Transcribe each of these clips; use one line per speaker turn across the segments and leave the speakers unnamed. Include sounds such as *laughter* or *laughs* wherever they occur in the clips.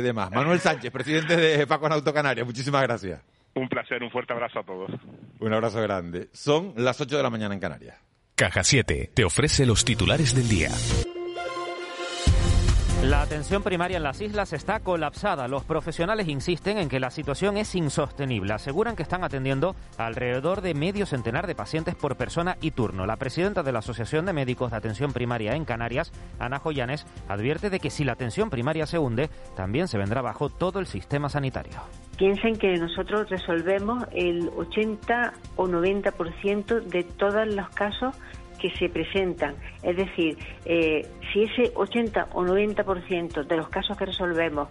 demás. Manuel Sánchez, presidente de Paco Auto Canarias, muchísimas gracias.
Un placer, un fuerte abrazo a todos.
Un abrazo grande. Son las 8 de la mañana en Canarias.
Caja 7 te ofrece los titulares del día.
La atención primaria en las islas está colapsada. Los profesionales insisten en que la situación es insostenible. Aseguran que están atendiendo alrededor de medio centenar de pacientes por persona y turno. La presidenta de la Asociación de Médicos de Atención Primaria en Canarias, Ana Joyanes, advierte de que si la atención primaria se hunde, también se vendrá bajo todo el sistema sanitario.
Piensen que nosotros resolvemos el 80 o 90% de todos los casos que se presentan. Es decir, eh, si ese 80 o 90% de los casos que resolvemos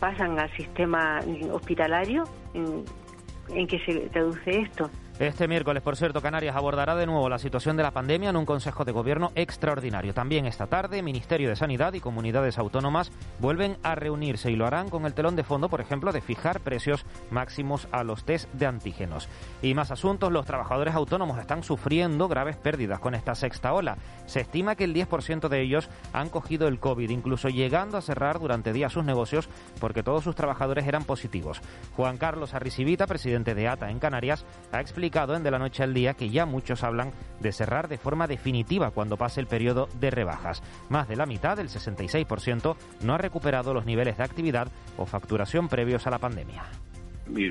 pasan al sistema hospitalario, ¿en, en qué se traduce esto?
Este miércoles, por cierto, Canarias abordará de nuevo la situación de la pandemia en un Consejo de Gobierno extraordinario. También esta tarde, Ministerio de Sanidad y comunidades autónomas vuelven a reunirse y lo harán con el telón de fondo, por ejemplo, de fijar precios máximos a los test de antígenos. Y más asuntos, los trabajadores autónomos están sufriendo graves pérdidas con esta sexta ola. Se estima que el 10% de ellos han cogido el COVID, incluso llegando a cerrar durante días sus negocios porque todos sus trabajadores eran positivos. Juan Carlos Arrisibita, presidente de ATA en Canarias, ha explicado en De la Noche al Día que ya muchos hablan de cerrar de forma definitiva cuando pase el periodo de rebajas. Más de la mitad, el 66%, no ha recuperado los niveles de actividad o facturación previos a la pandemia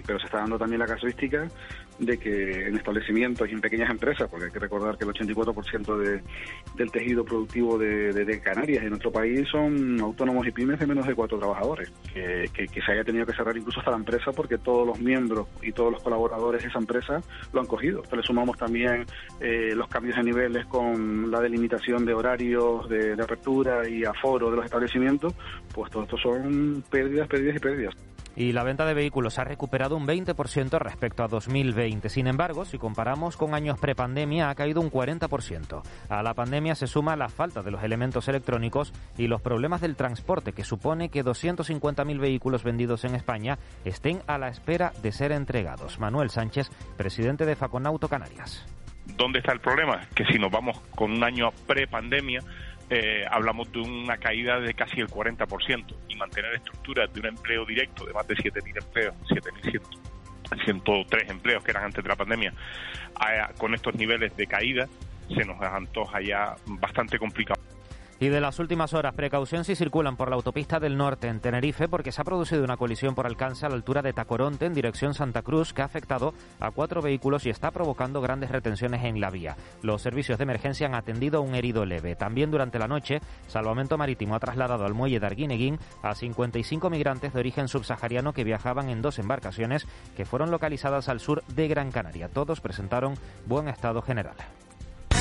pero se está dando también la casuística de que en establecimientos y en pequeñas empresas, porque hay que recordar que el 84% de, del tejido productivo de, de, Canarias en nuestro país son autónomos y pymes de menos de cuatro trabajadores, que, que, se haya tenido que cerrar incluso hasta la empresa porque todos los miembros y todos los colaboradores de esa empresa lo han cogido. Entonces le sumamos también eh, los cambios de niveles con la delimitación de horarios de, de apertura y aforo de los establecimientos, pues todo esto son pérdidas, pérdidas y pérdidas
y la venta de vehículos ha recuperado un 20% respecto a 2020. Sin embargo, si comparamos con años prepandemia, ha caído un 40%. A la pandemia se suma la falta de los elementos electrónicos y los problemas del transporte, que supone que 250.000 vehículos vendidos en España estén a la espera de ser entregados. Manuel Sánchez, presidente de Faconauto Canarias.
¿Dónde está el problema? Que si nos vamos con un año prepandemia, eh, hablamos de una caída de casi el 40% y mantener estructuras de un empleo directo de más de 7.000 empleos, 7.103 empleos que eran antes de la pandemia, con estos niveles de caída, se nos antoja ya bastante complicado.
Y de las últimas horas, precaución si circulan por la autopista del norte en Tenerife porque se ha producido una colisión por alcance a la altura de Tacoronte en dirección Santa Cruz que ha afectado a cuatro vehículos y está provocando grandes retenciones en la vía. Los servicios de emergencia han atendido a un herido leve. También durante la noche, Salvamento Marítimo ha trasladado al muelle de Arguineguín a 55 migrantes de origen subsahariano que viajaban en dos embarcaciones que fueron localizadas al sur de Gran Canaria. Todos presentaron buen estado general.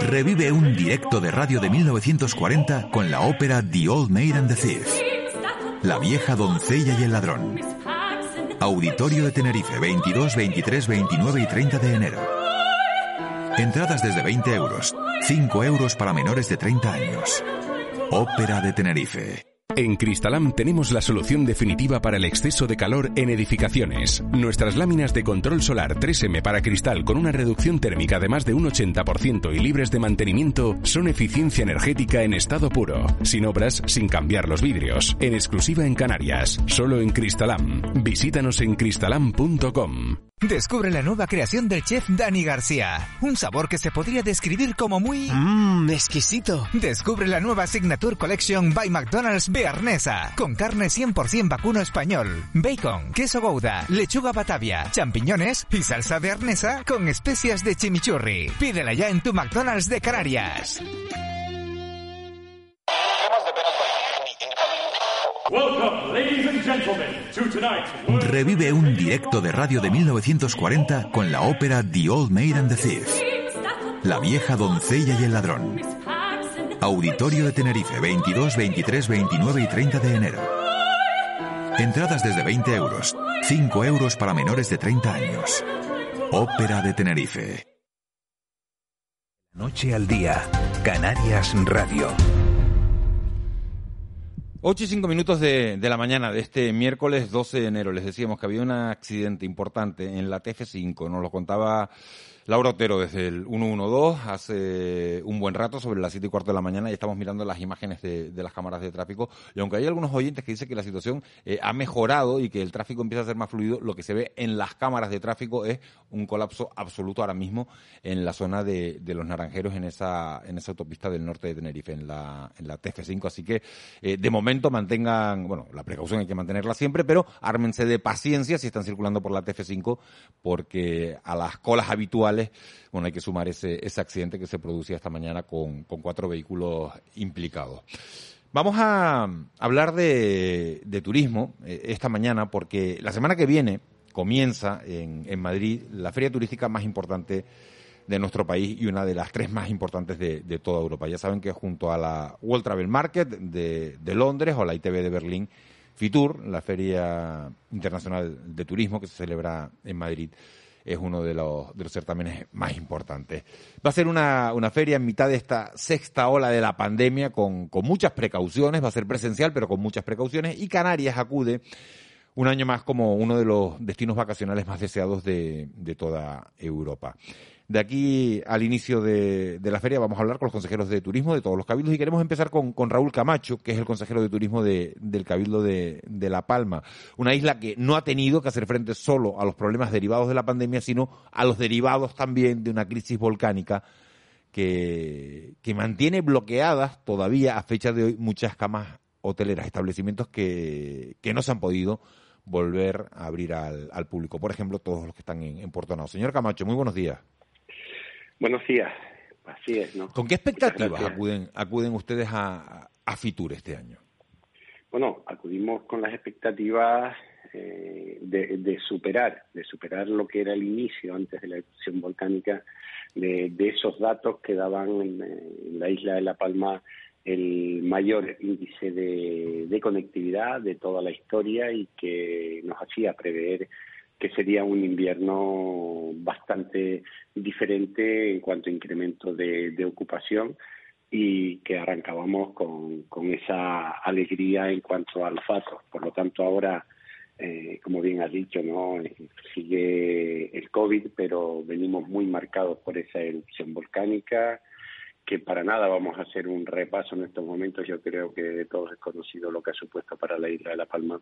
Revive un directo de radio de 1940 con la ópera The Old Maid and the Thief. La vieja doncella y el ladrón. Auditorio de Tenerife, 22, 23, 29 y 30 de enero. Entradas desde 20 euros, 5 euros para menores de 30 años. Ópera de Tenerife. En Cristalam tenemos la solución definitiva para el exceso de calor en edificaciones. Nuestras láminas de control solar 3M para cristal con una reducción térmica de más de un 80% y libres de mantenimiento son eficiencia energética en estado puro, sin obras, sin cambiar los vidrios, en exclusiva en Canarias, solo en Cristalam. Visítanos en cristalam.com.
Descubre la nueva creación del chef Dani García. Un sabor que se podría describir como muy...
Mmm, exquisito.
Descubre la nueva Signature Collection by McDonald's Bearnesa. Con carne 100% vacuno español, bacon, queso gouda, lechuga batavia, champiñones y salsa bearnesa con especias de chimichurri. Pídela ya en tu McDonald's de Canarias.
Revive un directo de radio de 1940 con la ópera The Old Maid and the Thief. La vieja doncella y el ladrón. Auditorio de Tenerife, 22, 23, 29 y 30 de enero. Entradas desde 20 euros. 5 euros para menores de 30 años. Ópera de Tenerife.
Noche al día. Canarias Radio.
8 y 5 minutos de, de, la mañana de este miércoles 12 de enero. Les decíamos que había un accidente importante en la TF5. Nos lo contaba Laura Otero desde el 112 hace un buen rato, sobre las 7 y cuarto de la mañana, y estamos mirando las imágenes de, las cámaras de tráfico. Y aunque hay algunos oyentes que dicen que la situación eh, ha mejorado y que el tráfico empieza a ser más fluido, lo que se ve en las cámaras de tráfico es un colapso absoluto ahora mismo en la zona de, los Naranjeros, en esa, en esa autopista del norte de Tenerife, en la, en la TF5. Así que, eh, de momento, mantengan, bueno, la precaución hay que mantenerla siempre, pero ármense de paciencia si están circulando por la TF5, porque a las colas habituales bueno, hay que sumar ese, accidente que se producía esta mañana con, cuatro vehículos implicados. Vamos a hablar de, turismo eh, esta mañana porque la semana que viene comienza en, Madrid la feria turística más importante de nuestro país y una de las tres más importantes de, toda Europa. Ya saben que junto a la World Travel Market de, de Londres o la ITV de Berlín, FITUR, la feria internacional de turismo que se celebra en Madrid, es uno de los, de los certámenes más importantes. Va a ser una, una feria en mitad de esta sexta ola de la pandemia con, con muchas precauciones, va a ser presencial pero con muchas precauciones y Canarias acude un año más como uno de los destinos vacacionales más deseados de, de toda Europa. De aquí al inicio de, la feria vamos a hablar con los consejeros de turismo de todos los cabildos y queremos empezar con, Raúl Camacho, que es el consejero de turismo del cabildo de, La Palma, una isla que no ha tenido que hacer frente solo a los problemas derivados de la pandemia, sino a los derivados también de una crisis volcánica que, mantiene bloqueadas todavía a fecha de hoy muchas camas hoteleras, establecimientos que, no se han podido volver a abrir al, público. Por ejemplo, todos los que están en, en Puerto Nao. Señor Camacho, muy buenos días.
Buenos días. Así es, ¿no?
¿Con qué expectativas acuden, acuden ustedes a, a Fitur este año?
Bueno, acudimos con las expectativas eh, de, superar, de superar lo que era el inicio antes de la erupción volcánica, de, esos datos que daban en, la isla de La Palma el mayor índice de, de conectividad de toda la historia y que nos hacía prever que sería un invierno bastante diferente en cuanto a incremento de, ocupación y que arrancábamos con, con, esa alegría en cuanto al fato. Por lo tanto, ahora, eh, como bien has dicho, no sigue el COVID, pero venimos muy marcados por esa erupción volcánica, que para nada vamos a hacer un repaso en estos momentos. Yo creo que todos es conocido lo que ha supuesto para la isla de La Palma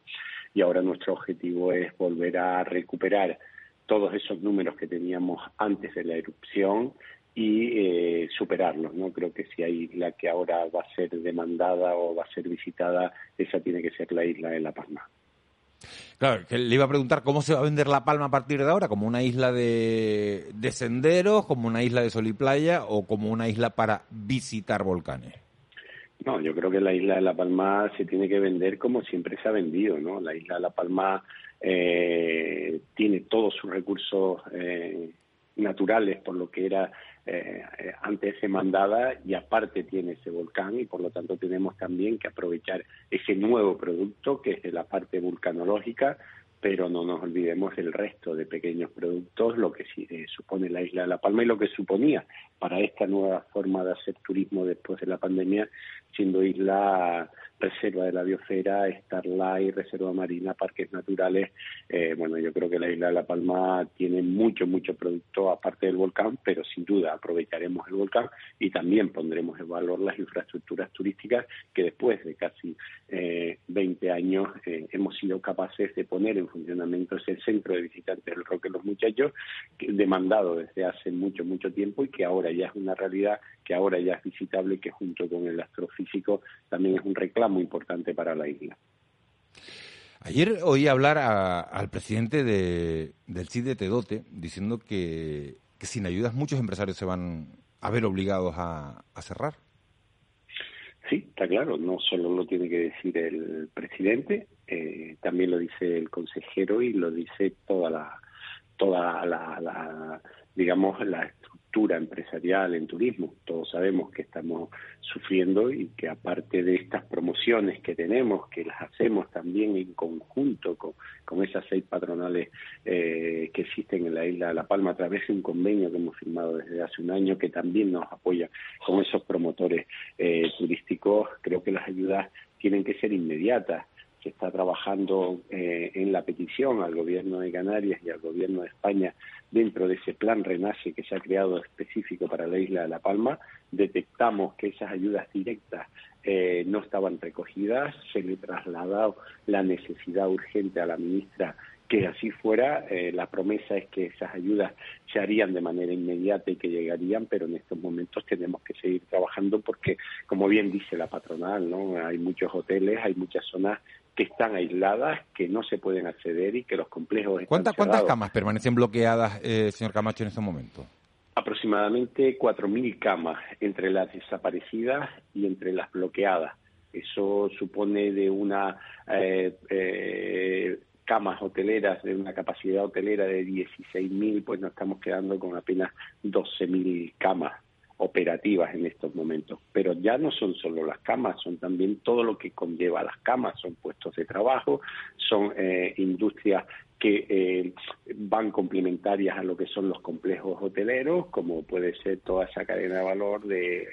y ahora nuestro objetivo es volver a recuperar todos esos números que teníamos antes de la erupción y eh, superarlos. No creo que si hay isla que ahora va a ser demandada o va a ser visitada, esa tiene que ser la isla de La Palma.
Claro, que le iba a preguntar cómo se va a vender La Palma a partir de ahora, como una isla de, senderos, como una isla de sol y playa o como una isla para visitar volcanes.
No, yo creo que la isla de La Palma se tiene que vender como siempre se ha vendido, ¿no? La isla de La Palma eh, tiene todos sus recursos eh, naturales por lo que era eh, eh, antes mandada y aparte tiene ese volcán y por lo tanto tenemos también que aprovechar ese nuevo producto que es de la parte vulcanológica pero no nos olvidemos del resto de pequeños productos, lo que eh, supone la isla de La Palma y lo que suponía para esta nueva forma de hacer turismo después de la pandemia, siendo isla reserva de la biosfera, Starlight, reserva marina, parques naturales. Eh, bueno, yo creo que la isla de La Palma tiene mucho, mucho producto aparte del volcán, pero sin duda aprovecharemos el volcán y también pondremos en valor las infraestructuras turísticas que después de casi eh, 20 años eh, hemos sido capaces de poner en funcionamiento ese centro de visitantes del Roque Los Muchachos, demandado desde hace mucho, mucho tiempo y que ahora ya es una realidad, que ahora ya es visitable, que junto con el astrofísico también es un reclamo importante para la isla.
Ayer oí hablar al presidente de, del CID de Tedote diciendo que, sin ayudas muchos empresarios se van a ver obligados a, cerrar.
Sí, está claro, no solo lo tiene que decir el presidente, eh, también lo dice el consejero y lo dice toda la, toda la, digamos, la estructura empresarial en turismo. Todos sabemos que estamos sufriendo y que aparte de estas promociones que tenemos, que las hacemos también en conjunto con, esas seis patronales eh, que existen en la isla de La Palma a través de un convenio que hemos firmado desde hace un año que también nos apoya con esos promotores eh, turísticos, creo que las ayudas tienen que ser inmediatas se está trabajando eh, en la petición al Gobierno de Canarias y al Gobierno de España dentro de ese plan Renace que se ha creado específico para la isla de La Palma. Detectamos que esas ayudas directas eh, no estaban recogidas, se le trasladado la necesidad urgente a la ministra que así fuera, eh, la promesa es que esas ayudas se harían de manera inmediata y que llegarían, pero en estos momentos tenemos que seguir trabajando porque, como bien dice la patronal, ¿no? hay muchos hoteles, hay muchas zonas que están aisladas, que no se pueden acceder y que los complejos...
¿Cuántas, ¿Cuántas camas permanecen bloqueadas, eh, señor Camacho, en estos momentos?
Aproximadamente 4.000 camas entre las desaparecidas y entre las bloqueadas. Eso supone de una eh, eh, camas hoteleras, de una capacidad hotelera de 16.000, pues nos estamos quedando con apenas 12.000 camas operativas en estos momentos. Pero ya no son solo las camas, son también todo lo que conlleva las camas, son puestos de trabajo, son eh, industrias que eh, van complementarias a lo que son los complejos hoteleros, como puede ser toda esa cadena de valor de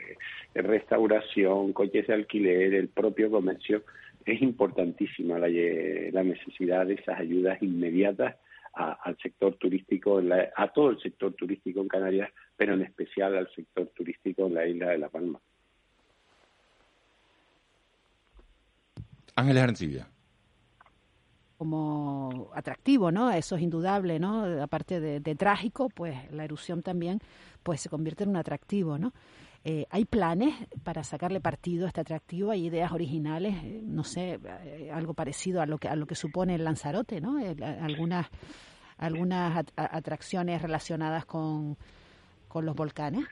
restauración, coches de alquiler, el propio comercio. Es importantísima la, la necesidad de esas ayudas inmediatas al sector turístico, a todo el sector turístico en Canarias, pero en especial al sector turístico en la isla de La Palma.
Ángeles Arancibia.
Como atractivo, ¿no? Eso es indudable, ¿no? Aparte de, trágico, pues la erupción también pues se convierte en un atractivo, ¿no? Eh, ¿Hay planes para sacarle partido a este atractivo? ¿Hay ideas originales? Eh, no sé, eh, algo parecido a lo que a lo que supone el Lanzarote, ¿no? algunas algunas atracciones relacionadas con, con los volcanes?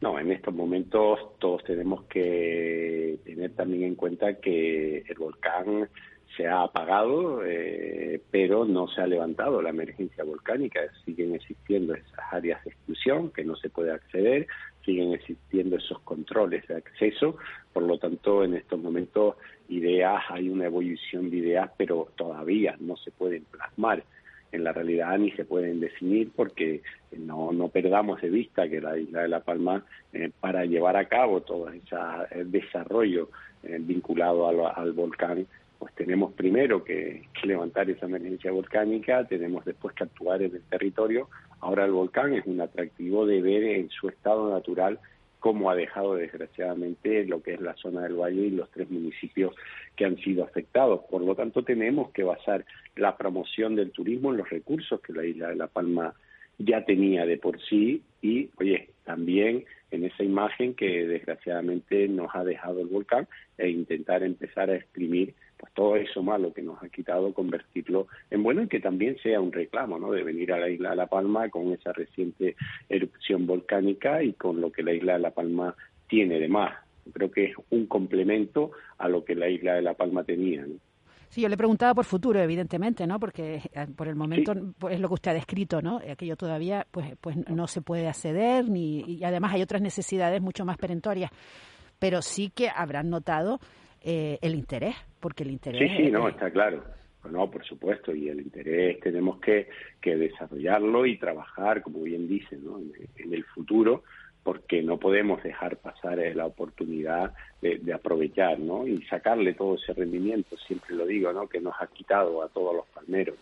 No, en estos momentos todos tenemos que tener también en cuenta que el volcán se ha apagado, eh, pero no se ha levantado la emergencia volcánica. Siguen existiendo esas áreas de exclusión que no se puede acceder, siguen existiendo esos controles de acceso. Por lo tanto, en estos momentos, ideas, hay una evolución de ideas, pero todavía no se pueden plasmar en la realidad ni se pueden definir porque no, no perdamos de vista que la isla de La Palma, eh, para llevar a cabo todo ese desarrollo eh, vinculado al, volcán, pues tenemos primero que, levantar esa emergencia volcánica, tenemos después que actuar en el territorio. Ahora el volcán es un atractivo de ver en su estado natural cómo ha dejado desgraciadamente lo que es la zona del valle y los tres municipios que han sido afectados. Por lo tanto, tenemos que basar la promoción del turismo en los recursos que la isla de La Palma ya tenía de por sí y, oye, también en esa imagen que desgraciadamente nos ha dejado el volcán e intentar empezar a exprimir todo eso malo que nos ha quitado, convertirlo en bueno y que también sea un reclamo, ¿no? De venir a la isla de La Palma con esa reciente erupción volcánica y con lo que la isla de La Palma tiene de más. Creo que es un complemento a lo que la isla de La Palma tenía,
Sí, yo le preguntaba por futuro, evidentemente, ¿no? Porque eh, por el momento pues, es lo que usted ha descrito, ¿no? Aquello todavía pues pues no se puede acceder ni y además hay otras necesidades mucho más perentorias, pero sí que habrán notado eh, el interés, porque el interés...
Sí, sí, no, está claro. No, por supuesto, y el interés tenemos que, que desarrollarlo y trabajar, como bien dicen, ¿no? en, el futuro, porque no podemos dejar pasar eh, la oportunidad de, de, aprovechar, ¿no? Y sacarle todo ese rendimiento, siempre lo digo, ¿no? Que nos ha quitado a todos los palmeros.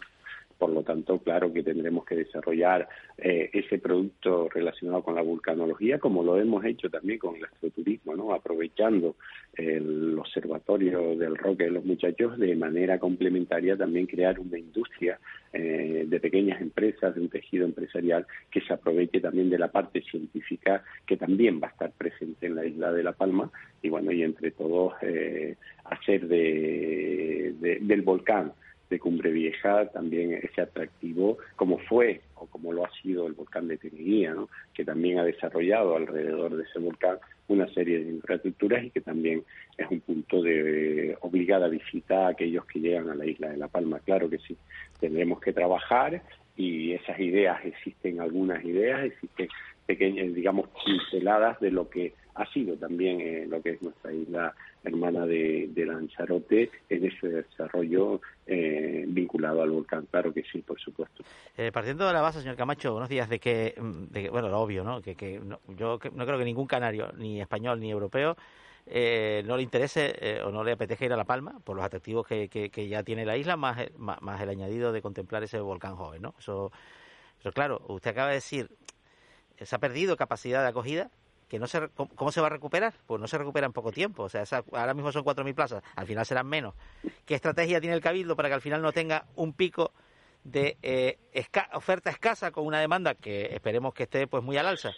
Por lo tanto, claro que tendremos que desarrollar eh, ese producto relacionado con la vulcanología, como lo hemos hecho también con el astroturismo, ¿no? aprovechando el observatorio del roque de los muchachos, de manera complementaria también crear una industria eh, de pequeñas empresas, de un tejido empresarial que se aproveche también de la parte científica que también va a estar presente en la isla de La Palma y bueno, y entre todos eh, hacer de, del volcán de Cumbre Vieja también ese atractivo, como fue o como lo ha sido el volcán de Teneguía, que también ha desarrollado alrededor de ese volcán una serie de infraestructuras y que también es un punto de obligada visita a aquellos que llegan a la isla de La Palma. Claro que sí, tendremos que trabajar y esas ideas existen algunas ideas, existen pequeñas, digamos, pinceladas de lo que ha sido también eh, lo que es nuestra isla hermana de, Lanzarote en ese desarrollo eh, vinculado al volcán. Claro que sí, por supuesto.
Eh, partiendo de la base, señor Camacho, unos días de que, de bueno, lo obvio, ¿no? Que, que yo no creo que ningún canario, ni español ni europeo, no le interese o no le apetezca ir a La Palma por los atractivos que, que, ya tiene la isla, más, más, el añadido de contemplar ese volcán joven, ¿no? Eso, pero claro, usted acaba de decir, se ha perdido capacidad de acogida, que no se, ¿cómo se va a recuperar? Pues no se recupera en poco tiempo. O sea, ahora mismo son 4.000 plazas, al final serán menos. ¿Qué estrategia tiene el Cabildo para que al final no tenga un pico de eh, oferta escasa con una demanda que esperemos que esté pues muy al alza?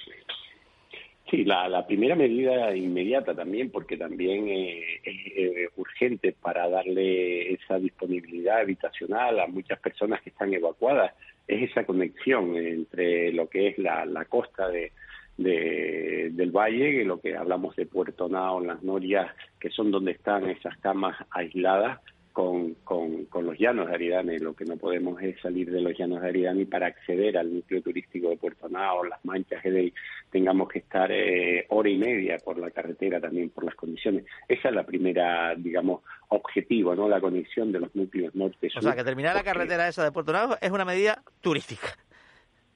Sí, la, primera medida inmediata también, porque también eh, es eh, urgente para darle esa disponibilidad habitacional a muchas personas que están evacuadas, es esa conexión entre lo que es la costa de, de, del valle, que lo que hablamos de Puerto Nao, las Norias, que son donde están esas camas aisladas con, con, con, los llanos de Aridane. Lo que no podemos es salir de los llanos de Aridane para acceder al núcleo turístico de Puerto Nao, las manchas de tengamos que estar eh, hora y media por la carretera también por las condiciones. Esa es la primera, digamos, objetivo, ¿no? La conexión de los núcleos norte-sur.
O sea, que terminar la carretera esa de Puerto Nao es una medida turística.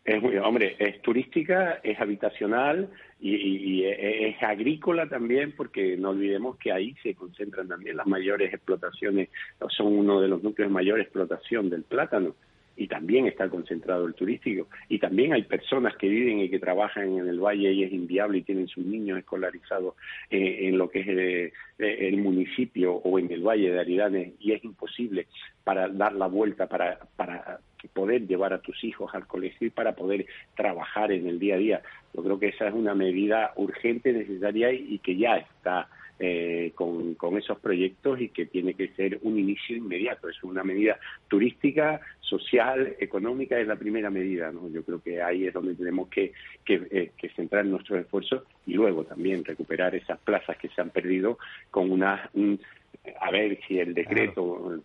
Es muy, hombre, es turística, es habitacional y, es, agrícola también, porque no olvidemos que ahí se concentran también las mayores explotaciones, son uno de los núcleos de mayor explotación del plátano y también está concentrado el turístico. Y también hay personas que viven y que trabajan en el valle y es inviable y tienen sus niños escolarizados eh, en lo que es eh, el, municipio o en el valle de Aridane y es imposible para dar la vuelta, para, para poder llevar a tus hijos al colegio y para poder trabajar en el día a día. Yo creo que esa es una medida urgente, necesaria y, que ya está eh, con, con, esos proyectos y que tiene que ser un inicio inmediato. Es una medida turística, social, económica, es la primera medida. ¿no? Yo creo que ahí es donde tenemos que, que, eh, que centrar nuestros esfuerzos y luego también recuperar esas plazas que se han perdido con una... a ver si el decreto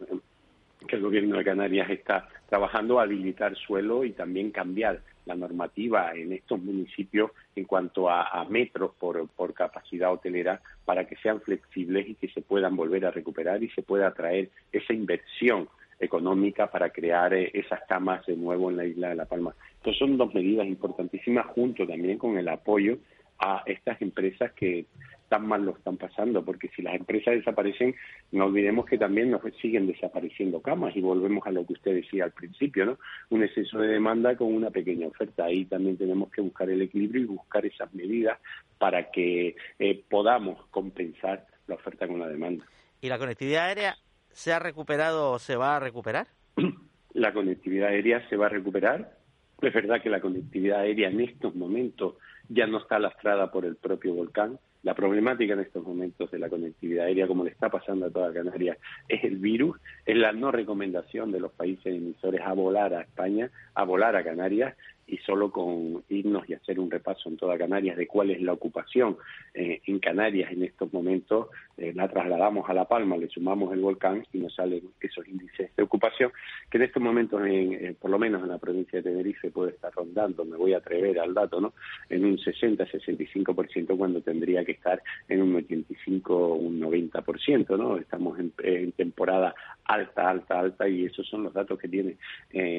que el gobierno de Canarias está trabajando a habilitar suelo y también cambiar la normativa en estos municipios en cuanto a, metros por, por, capacidad hotelera para que sean flexibles y que se puedan volver a recuperar y se pueda atraer esa inversión económica para crear eh, esas camas de nuevo en la isla de La Palma. Entonces son dos medidas importantísimas junto también con el apoyo a estas empresas que tan mal lo están pasando, porque si las empresas desaparecen, no olvidemos que también nos siguen desapareciendo camas y volvemos a lo que usted decía al principio, ¿no? Un exceso de demanda con una pequeña oferta. Ahí también tenemos que buscar el equilibrio y buscar esas medidas para que eh, podamos compensar la oferta con la demanda.
¿Y la conectividad aérea se ha recuperado o se va a recuperar? *clears throat*
La conectividad aérea se va a recuperar. Es verdad que la conectividad aérea en estos momentos ya no está lastrada por el propio volcán. La problemática en estos momentos de la conectividad aérea, como le está pasando a toda Canarias, es el virus, es la no recomendación de los países emisores a volar a España, a volar a Canarias, y solo con irnos y hacer un repaso en toda Canarias de cuál es la ocupación eh, en Canarias en estos momentos, eh, la trasladamos a La Palma, le sumamos el volcán y nos salen esos índices de ocupación que en estos momentos, en, eh, por lo menos en la provincia de Tenerife, puede estar rondando, me voy a atrever al dato, ¿no? En un 60-65% cuando tendría que estar en un 85 un 90%, ¿no? Estamos en, temporada alta, alta, alta y esos son los datos que tiene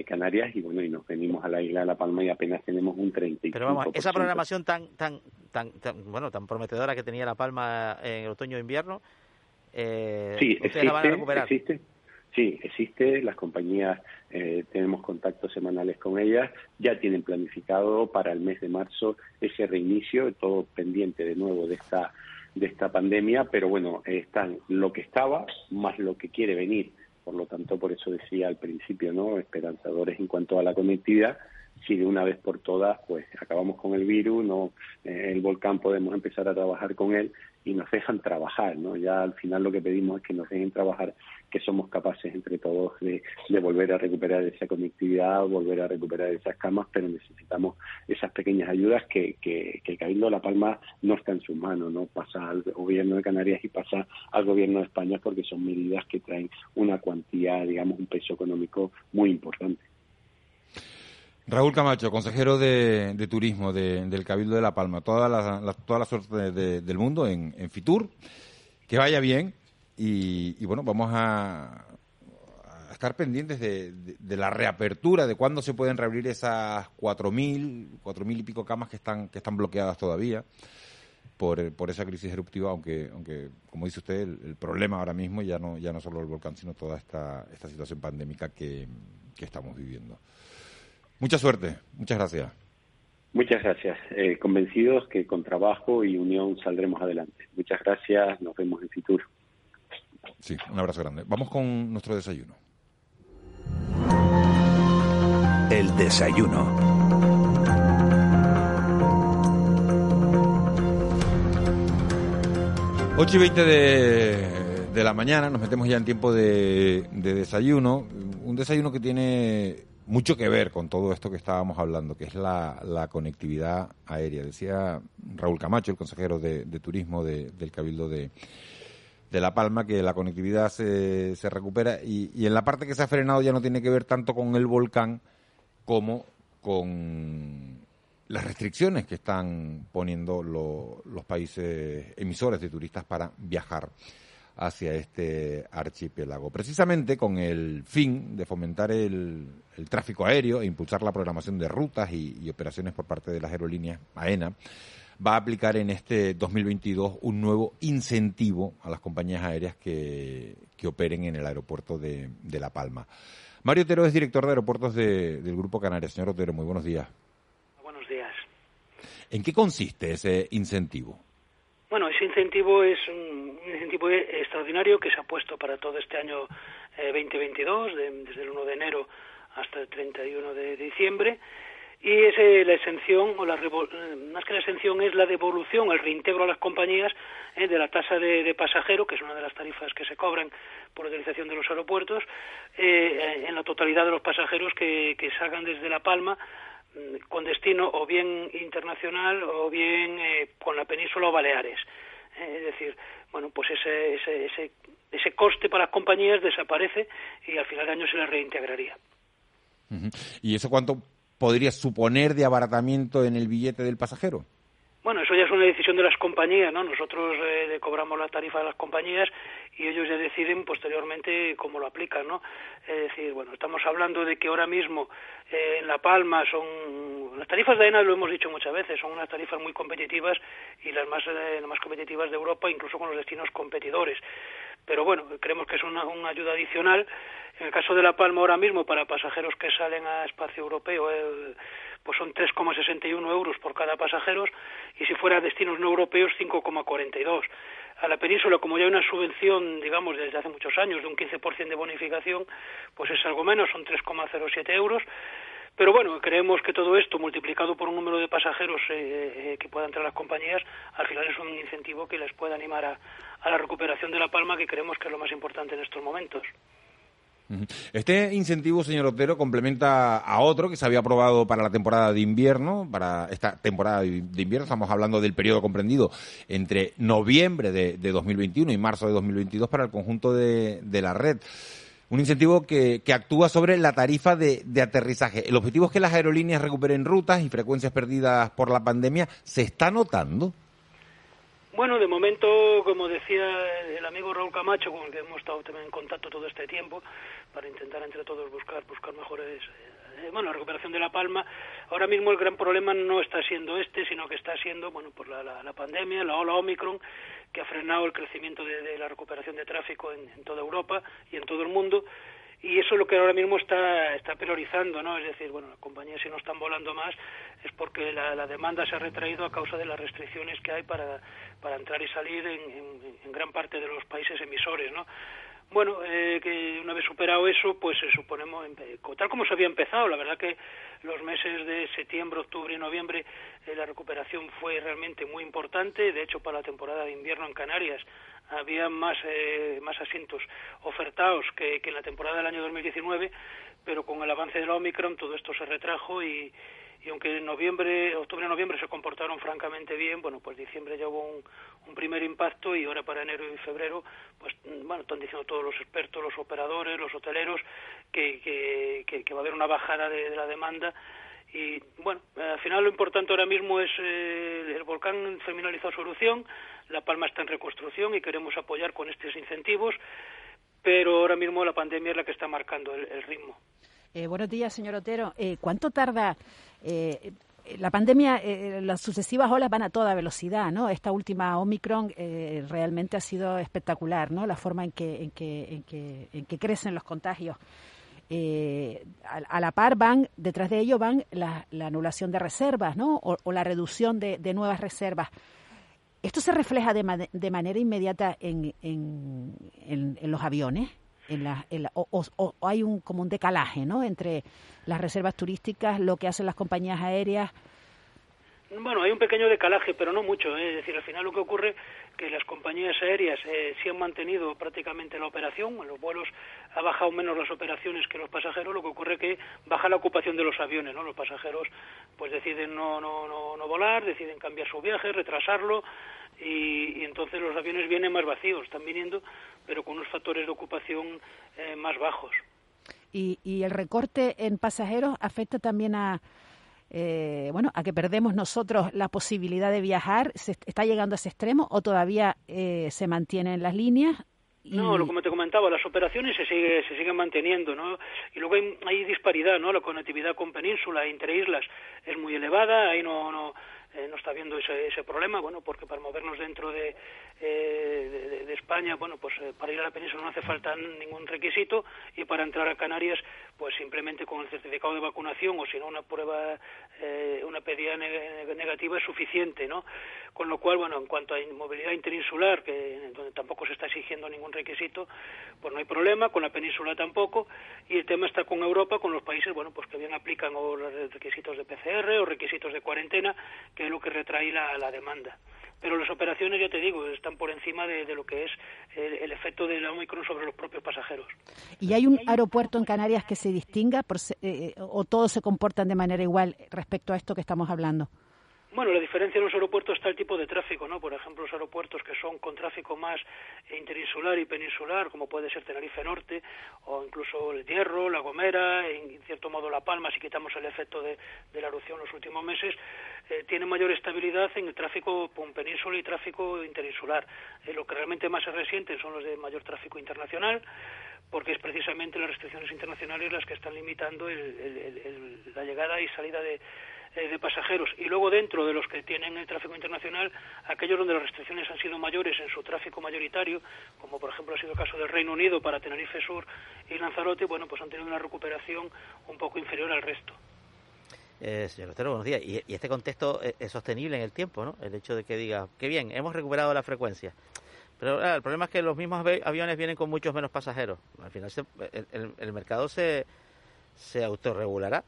Canarias y bueno, y nos venimos a la isla de La Palma y apenas tenemos un 35%.
Pero vamos, esa programación tan, tan, tan, bueno, tan prometedora que tenía La Palma en el otoño e invierno, eh,
sí, existe, la van a recuperar? Existe, sí, existe, las compañías eh, tenemos contactos semanales con ellas, ya tienen planificado para el mes de marzo ese reinicio, todo pendiente de nuevo de esta de esta pandemia, pero bueno, están lo que estaba más lo que quiere venir. Por lo tanto, por eso decía al principio, ¿no? Esperanzadores en cuanto a la conectividad, si de una vez por todas pues acabamos con el virus, no eh, el volcán podemos empezar a trabajar con él y nos dejan trabajar, ¿no? Ya al final lo que pedimos es que nos dejen trabajar, que somos capaces entre todos de, volver a recuperar esa conectividad, volver a recuperar esas camas, pero necesitamos esas pequeñas ayudas que, que, que el Cabildo de La Palma no está en sus manos, ¿no? Pasa al gobierno de Canarias y pasa al gobierno de España porque son medidas que traen una cuantía, digamos, un peso económico muy importante.
Raúl Camacho, consejero de, Turismo del Cabildo de La Palma. Toda la, toda la suerte del mundo en, Fitur. Que vaya bien. Y, bueno, vamos a, estar pendientes de, la reapertura, de cuándo se pueden reabrir esas 4.000, 4.000 y pico camas que están, que están bloqueadas todavía por, por esa crisis eruptiva, aunque, aunque como dice usted, el, problema ahora mismo ya no, ya no solo el volcán, sino toda esta, esta situación pandémica que estamos viviendo. Mucha suerte, muchas gracias.
Muchas gracias. Eh, convencidos que con trabajo y unión saldremos adelante. Muchas gracias, nos vemos en Fitur.
Sí, un abrazo grande. Vamos con nuestro desayuno.
El desayuno.
Ocho y veinte de, la mañana, nos metemos ya en tiempo de desayuno. Un desayuno que tiene mucho que ver con todo esto que estábamos hablando, que es la, conectividad aérea. Decía Raúl Camacho, el consejero de, Turismo del Cabildo de, La Palma, que la conectividad se, se recupera y, en la parte que se ha frenado ya no tiene que ver tanto con el volcán como con las restricciones que están poniendo los países emisores de turistas para viajar hacia este archipiélago. Precisamente con el fin de fomentar el, tráfico aéreo e impulsar la programación de rutas y, operaciones por parte de las aerolíneas AENA, va a aplicar en este 2022 un nuevo incentivo a las compañías aéreas que, operen en el aeropuerto de, La Palma. Mario Otero es director de aeropuertos del Grupo Canarias. Señor Otero, muy buenos días.
Buenos días.
¿En qué consiste ese incentivo?
Ese incentivo es un, incentivo extraordinario que se ha puesto para todo este año 2022, eh, desde el 1 de enero hasta el 31 de diciembre. Y es eh, la exención, o la eh, más que la exención, es la devolución, el reintegro a las compañías de la tasa de, pasajero, que es una de las tarifas que se cobran por utilización de los aeropuertos, en la totalidad de los pasajeros que, que salgan desde La Palma con destino o bien internacional o bien eh, con la península o Baleares. Eh, es decir, bueno, pues ese, ese, ese, ese coste para las compañías desaparece y al final de año se les reintegraría.
¿Y eso cuánto podría suponer de abaratamiento en el billete del pasajero?
Bueno, eso ya es una decisión de las compañías, ¿no? Nosotros eh, cobramos la tarifa de las compañías y ellos ya deciden posteriormente cómo lo aplican, ¿no? Es decir, bueno, estamos hablando de que ahora mismo eh, en La Palma son las tarifas de AENA lo hemos dicho muchas veces, son unas tarifas muy competitivas y las más eh, las más competitivas de Europa, incluso con los destinos competidores. Pero bueno, creemos que es una, una ayuda adicional. En el caso de La Palma ahora mismo para pasajeros que salen a espacio europeo pues son 3,61 euros por cada pasajero y si fuera destinos no europeos 5,42. A la península, como ya hay una subvención, digamos, desde hace muchos años de un 15% de bonificación, pues es algo menos, son 3,07 euros. Pero bueno, creemos que todo esto, multiplicado por un número de pasajeros eh, eh, que puedan traer las compañías, al final es un incentivo que les puede animar a, la recuperación de La Palma, que creemos que es lo más importante en estos momentos.
Este incentivo, señor Otero, complementa a otro que se había aprobado para la temporada de invierno, para esta temporada de invierno, estamos hablando del periodo comprendido entre noviembre de, 2021 y marzo de 2022 para el conjunto de, la red. Un incentivo que, actúa sobre la tarifa de, de, aterrizaje. El objetivo es que las aerolíneas recuperen rutas y frecuencias perdidas por la pandemia. ¿Se está notando?
Bueno, de momento, como decía el amigo Raúl Camacho, con el que hemos estado también en contacto todo este tiempo, para intentar entre todos buscar, buscar mejores eh, bueno, la recuperación de La Palma. Ahora mismo el gran problema no está siendo este, sino que está siendo, bueno, por la, la, pandemia, la ola Omicron, que ha frenado el crecimiento de, la recuperación de tráfico en, toda Europa y en todo el mundo y eso es lo que ahora mismo está, está priorizando, ¿no? Es decir, bueno, las compañías si no están volando más es porque la, demanda se ha retraído a causa de las restricciones que hay para, para entrar y salir en, en, gran parte de los países emisores, ¿no? Bueno, eh, que una vez superado eso, pues se suponemos, tal como se había empezado, la verdad que los meses de septiembre, octubre y noviembre eh, la recuperación fue realmente muy importante, de hecho para la temporada de invierno en Canarias había más, eh, más asientos ofertados que, que en la temporada del año 2019, pero con el avance del Omicron todo esto se retrajo y, y aunque en noviembre, octubre y noviembre se comportaron francamente bien, bueno, pues diciembre ya hubo un, primer impacto y ahora para enero y febrero, pues bueno, están diciendo todos los expertos, los operadores, los hoteleros, que, va a haber una bajada de, la demanda Y bueno, al final lo importante ahora mismo es eh, el volcán finalizó su erupción, La Palma está en reconstrucción y queremos apoyar con estos incentivos, pero ahora mismo la pandemia es la que está marcando el, ritmo.
Eh, buenos días, señor Otero. Eh, ¿Cuánto tarda la pandemia, las sucesivas olas van a toda velocidad, ¿no? Esta última Omicron realmente ha sido espectacular, ¿no? La forma en que, en que, en que, en que crecen los contagios eh, a, la par van, detrás de ello van la, anulación de reservas, ¿no? O, la reducción de, nuevas reservas. ¿Esto se refleja de, de manera inmediata en, en, en, los aviones? En la, o, hay un, como un decalaje ¿no? entre las reservas turísticas, lo que hacen las compañías aéreas,
bueno, hay un pequeño decalaje, pero no mucho. ¿eh? Es decir, al final lo que ocurre que las compañías aéreas eh, sí han mantenido prácticamente la operación. En los vuelos ha bajado menos las operaciones que los pasajeros. Lo que ocurre que baja la ocupación de los aviones. ¿no? Los pasajeros pues deciden no, no, no, no volar, deciden cambiar su viaje, retrasarlo. Y, entonces los aviones vienen más vacíos. Están viniendo, pero con unos factores de ocupación eh, más bajos.
¿Y, ¿Y el recorte en pasajeros afecta también a eh, bueno, a que perdemos nosotros la posibilidad de viajar? ¿Se ¿Está llegando a ese extremo o todavía eh, se mantienen las líneas?
No, lo como te comentaba, las operaciones se sigue, se siguen manteniendo, ¿no? Y luego hay, hay disparidad, ¿no? La conectividad con península, entre islas, es muy elevada, ahí no, no, eh, no está habiendo ese, ese problema, bueno, porque para movernos dentro de, eh, de, España, bueno, pues eh, para ir a la península no hace falta ningún requisito y para entrar a Canarias, pues simplemente con el certificado de vacunación o si no una prueba, una pedida negativa es suficiente, ¿no? Con lo cual, bueno, en cuanto a movilidad interinsular, que donde tampoco se está exigiendo ningún requisito, pues no hay problema, con la península tampoco, y el tema está con Europa, con los países, bueno, pues que bien aplican o los requisitos de PCR o requisitos de cuarentena, que es lo que retrae la, la demanda pero las operaciones, ya te digo, están por encima de, lo que es el, efecto del Omicron sobre los propios pasajeros.
¿Y hay un aeropuerto en Canarias que se distinga por, eh, o todos se comportan de manera igual respecto a esto que estamos hablando?
Bueno, la diferencia en los aeropuertos está el tipo de tráfico, ¿no? Por ejemplo, los aeropuertos que son con tráfico más interinsular y peninsular, como puede ser Tenerife Norte, o incluso el Hierro, La Gomera, en cierto modo La Palma, si quitamos el efecto de, la erupción los últimos meses, eh, tiene mayor estabilidad en el tráfico con península y tráfico interinsular. Eh, lo que realmente más se resienten son los de mayor tráfico internacional, porque es precisamente las restricciones internacionales las que están limitando la llegada y salida de eh, de pasajeros y luego dentro de los que tienen el tráfico internacional, aquellos donde las restricciones han sido mayores en su tráfico mayoritario, como por ejemplo ha sido el caso del Reino Unido para Tenerife Sur y Lanzarote, bueno, pues han tenido una recuperación un poco inferior al resto.
Eh, señor Otero, buenos días. Y, este contexto es, sostenible en el tiempo, ¿no? El hecho de que diga, qué bien, hemos recuperado la frecuencia. Pero el problema es que los mismos aviones vienen con muchos menos pasajeros. Al final el, el, mercado se, se autorregulará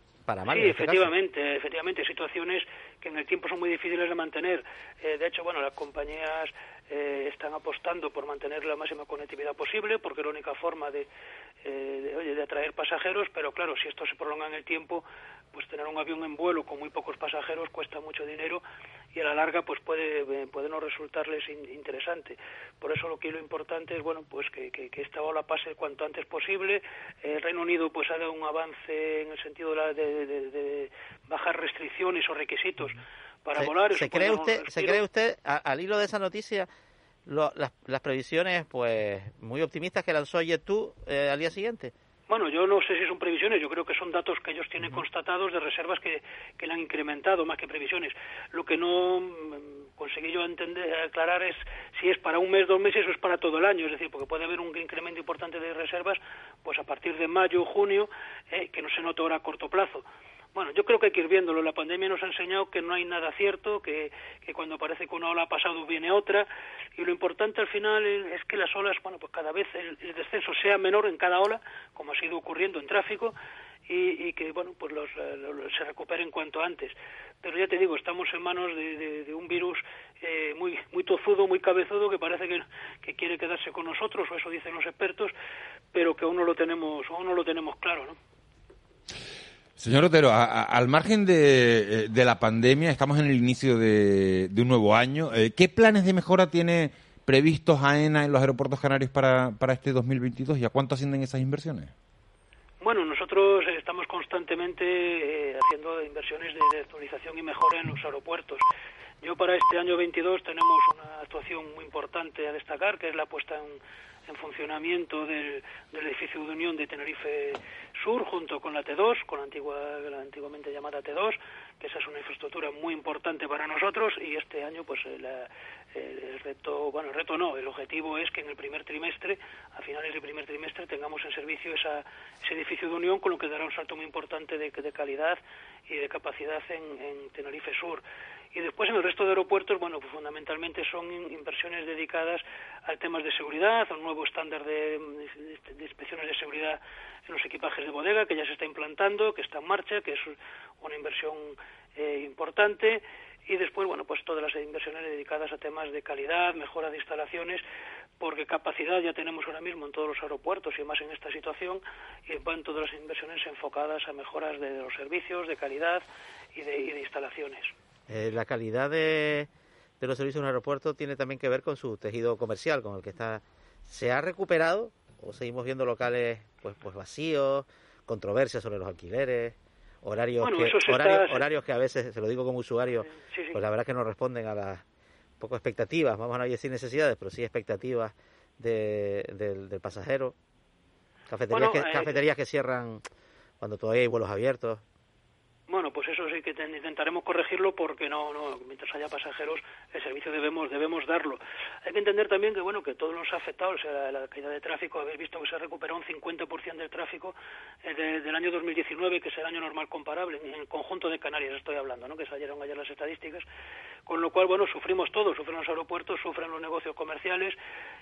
sí,
este efectivamente, efectivamente, situaciones que en el tiempo son muy difíciles de mantener. Eh, de hecho, bueno, las compañías eh, están apostando por mantener la máxima conectividad posible, porque es la única forma de, eh, oye, de atraer pasajeros, pero claro, si esto se prolonga en el tiempo, pues tener un avión en vuelo con muy pocos pasajeros cuesta mucho dinero y a la larga pues puede, eh, puede no resultarles interesante. Por eso lo que lo importante es bueno pues que, que, esta ola pase cuanto antes posible. El Reino Unido pues ha dado un avance en el sentido de, de, de, bajar restricciones o requisitos para volar.
¿Se cree usted, ¿se cree usted al hilo de esa noticia las, las, previsiones pues muy optimistas que lanzó ayer tú eh, al día siguiente?
Bueno, yo no sé si son previsiones, yo creo que son datos que ellos tienen constatados de reservas que, que le han incrementado más que previsiones. Lo que no mm, conseguí yo entender, aclarar es si es para un mes, dos meses o es para todo el año, es decir, porque puede haber un incremento importante de reservas pues a partir de mayo, junio, eh, que no se nota ahora a corto plazo. Bueno, yo creo que hay que ir viéndolo. La pandemia nos ha enseñado que no hay nada cierto, que, que cuando parece que una ola ha pasado viene otra, y lo importante al final es que las olas, bueno, pues cada vez el, descenso sea menor en cada ola, como ha sido ocurriendo en tráfico, y, que bueno pues los, se recuperen cuanto antes. Pero ya te digo estamos en manos de, un virus eh, muy muy tozudo muy cabezudo que parece que, que, quiere quedarse con nosotros o eso dicen los expertos pero que aún no lo tenemos aún no lo tenemos claro no
Señor Otero, al margen eh, de, la pandemia, estamos en el inicio de, un nuevo año. Eh, ¿Qué planes de mejora tiene previstos AENA en los aeropuertos canarios para, para este 2022 y a cuánto ascienden esas inversiones?
Bueno, nosotros estamos constantemente eh, haciendo inversiones de, actualización y mejora en los aeropuertos. Yo para este año 22 tenemos una actuación muy importante a destacar, que es la puesta en, funcionamiento del, edificio de Unión de Tenerife Sur, junto con la T2, con la, antigua, la antiguamente llamada T2, que esa es una infraestructura muy importante para nosotros y este año pues el reto, bueno, el reto no, el objetivo es que en el primer trimestre, a finales del primer trimestre, tengamos en servicio esa, ese edificio de unión, con lo que dará un salto muy importante de calidad y de capacidad en, Tenerife Sur. Y después en el resto de aeropuertos, bueno, pues fundamentalmente son inversiones dedicadas a temas de seguridad, a un nuevo estándar de, de, inspecciones de seguridad en los equipajes de bodega que ya se está implantando, que está en marcha, que es una inversión eh, importante y después, bueno, pues todas las inversiones dedicadas a temas de calidad, mejora de instalaciones, porque capacidad ya tenemos ahora mismo en todos los aeropuertos y más en esta situación, y van todas las inversiones enfocadas a mejoras de los servicios, de calidad y de, instalaciones.
Eh, la calidad de, de los servicios en un aeropuerto tiene también que ver con su tejido comercial, con el que está. ¿Se ha recuperado o seguimos viendo locales pues, pues vacíos, controversias sobre los alquileres? horarios, que, horarios, que a veces, se lo digo como usuario, pues la verdad que no responden a las poco expectativas, vamos a no decir necesidades, pero sí expectativas de, del, pasajero. Cafeterías, que, eh, cafeterías que cierran cuando todavía hay vuelos abiertos.
Bueno, pues eso sí que intentaremos corregirlo porque no, no, mientras haya pasajeros, el servicio debemos, debemos darlo. Hay que entender también que, bueno, que todo nos ha afectado, o sea, la, caída de tráfico, habéis visto que se recuperó un 50% del tráfico eh, del año 2019, que es el año normal comparable, en el conjunto de Canarias estoy hablando, ¿no? Que salieron ayer las estadísticas, con lo cual, bueno, sufrimos todos, sufren los aeropuertos, sufren los negocios comerciales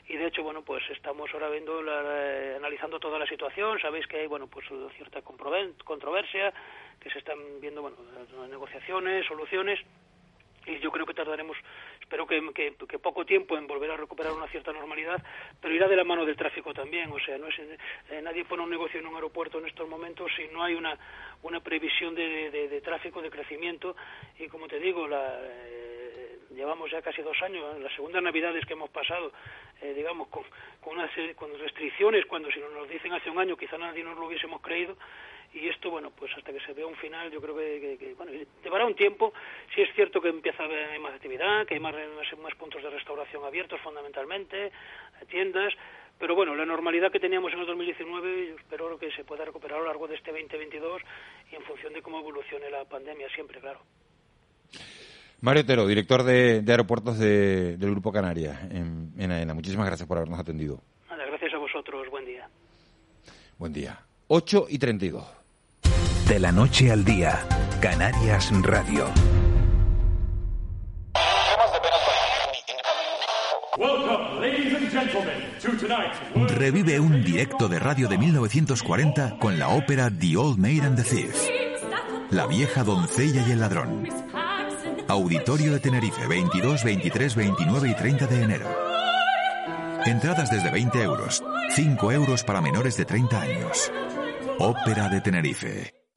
y, de hecho, bueno, pues estamos ahora viendo, la, analizando toda la situación, sabéis que hay, bueno, pues cierta controversia, que se están viendo bueno negociaciones, soluciones y yo creo que tardaremos, espero que, que, poco tiempo en volver a recuperar una cierta normalidad, pero irá de la mano del tráfico también, o sea, no es eh, nadie pone un negocio en un aeropuerto en estos momentos si no hay una, una previsión de, de, tráfico, de crecimiento, y como te digo, la, eh, llevamos ya casi dos años, las segundas navidades que hemos pasado, eh, digamos, con, con, unas, con restricciones, cuando si nos dicen hace un año quizá nadie nos lo hubiésemos creído, y esto, bueno, pues hasta que se vea un final, yo creo que, bueno, llevará un tiempo. Sí es cierto que empieza a haber más actividad, que hay más, más, puntos de restauración abiertos fundamentalmente, tiendas, pero bueno, la normalidad que teníamos en el 2019 yo espero que se pueda recuperar a lo largo de este 2022 y en función de cómo evolucione la pandemia siempre, claro.
Mario Otero, director de, aeropuertos del Grupo Canarias en, en AENA. Muchísimas gracias por habernos atendido.
Nada, gracias a vosotros. Buen día.
Buen día. 8 y 32.
De la noche al día, Canarias Radio. Revive un directo de radio de 1940 con la ópera The Old Maid and the Thief. La vieja doncella y el ladrón. Auditorio de Tenerife, 22, 23, 29 y 30 de enero. Entradas desde 20 euros, 5 euros para menores de 30 años. Ópera de Tenerife.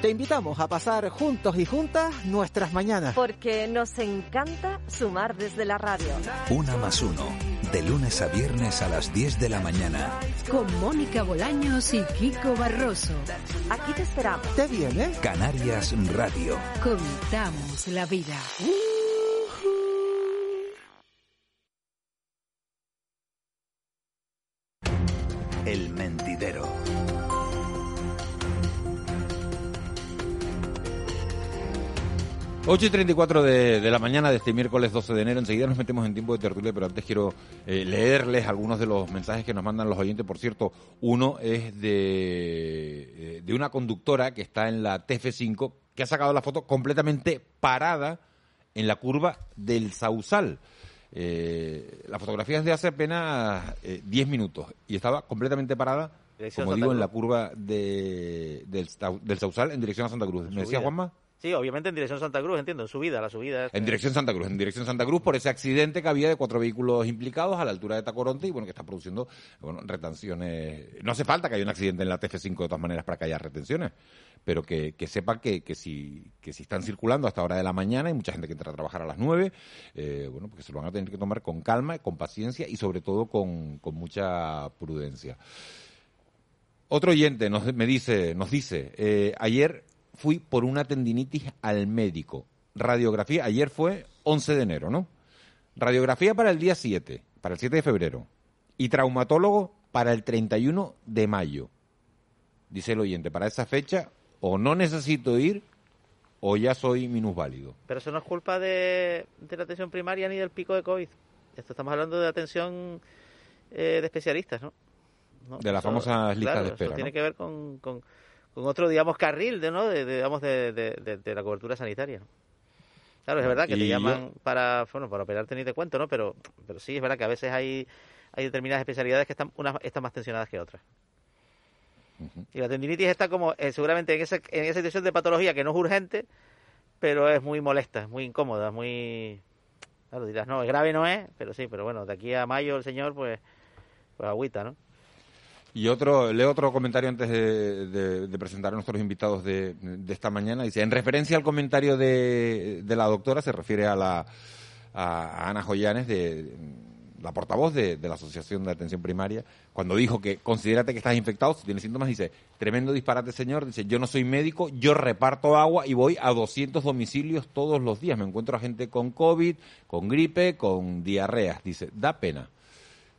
Te invitamos a pasar juntos y juntas nuestras mañanas.
Porque nos encanta sumar desde la radio.
Una más uno, de lunes a viernes a las 10 de la mañana.
Con Mónica Bolaños y Kiko Barroso. Aquí te esperamos.
¿Te viene?
Canarias Radio.
Contamos la vida.
El mentidero.
8 y 34 de, de, la mañana de este miércoles 12 de enero. Enseguida nos metemos en tiempo de tertulia, pero antes quiero eh, leerles algunos de los mensajes que nos mandan los oyentes. Por cierto, uno es de, eh, de una conductora que está en la TF5 que ha sacado la foto completamente parada en la curva del Sausal. Eh, la fotografía es de hace apenas 10 minutos y estaba completamente parada, como digo, en la curva de, del, del Sausal en dirección a Santa Cruz. ¿Me decía Juanma?
Sí, obviamente en dirección Santa Cruz, entiendo, en subida, la subida.
En dirección Santa Cruz, en dirección Santa Cruz por ese accidente que había de cuatro vehículos implicados a la altura de Tacoronte y bueno, que está produciendo bueno, retenciones. No hace falta que haya un accidente en la TF5 de todas maneras para que haya retenciones, pero que, que sepan que, que, si, que si están circulando hasta hora de la mañana, hay mucha gente que entra a trabajar a las nueve, eh, bueno, porque se lo van a tener que tomar con calma, con paciencia y sobre todo con, con mucha prudencia. Otro oyente nos, me dice, nos dice, eh, ayer fui por una tendinitis al médico. Radiografía, ayer fue 11 de enero, ¿no? Radiografía para el día 7, para el 7 de febrero. Y traumatólogo para el 31 de mayo. Dice el oyente, para esa fecha o no necesito ir o ya soy minusválido.
Pero eso no es culpa de, de la atención primaria ni del pico de COVID. Esto estamos hablando de atención eh, de especialistas, ¿no? No,
de las
eso-
famosas listas
claro,
de espera.
Eso tiene que ver con, con, con otro, digamos, carril de, ¿no? de, de, digamos, de, de, la cobertura sanitaria. Claro, es verdad que te
yo-
llaman para, bueno, para operarte ni te cuento, ¿no? Pero, pero sí, es verdad que a veces hay, hay determinadas especialidades que están, unas están más tensionadas que otras. Y la tendinitis está como, eh, seguramente en, ese, en esa situación de patología que no es urgente, pero es muy molesta, es muy incómoda, es muy... Claro, dirás, no, es grave no es, pero sí, pero bueno, de aquí a mayo el señor, pues, pues agüita, ¿no?
Y otro, leo otro comentario antes de, presentar a nuestros invitados de, de esta mañana. Dice, en referencia al comentario de, la doctora, se refiere a la a Ana Joyanes, de, la portavoz de la Asociación de Atención Primaria, cuando dijo que considérate que estás infectado, si tienes síntomas, dice, tremendo disparate señor, dice, yo no soy médico, yo reparto agua y voy a 200 domicilios todos los días. Me encuentro a gente con COVID, con gripe, con diarreas. Dice, da pena.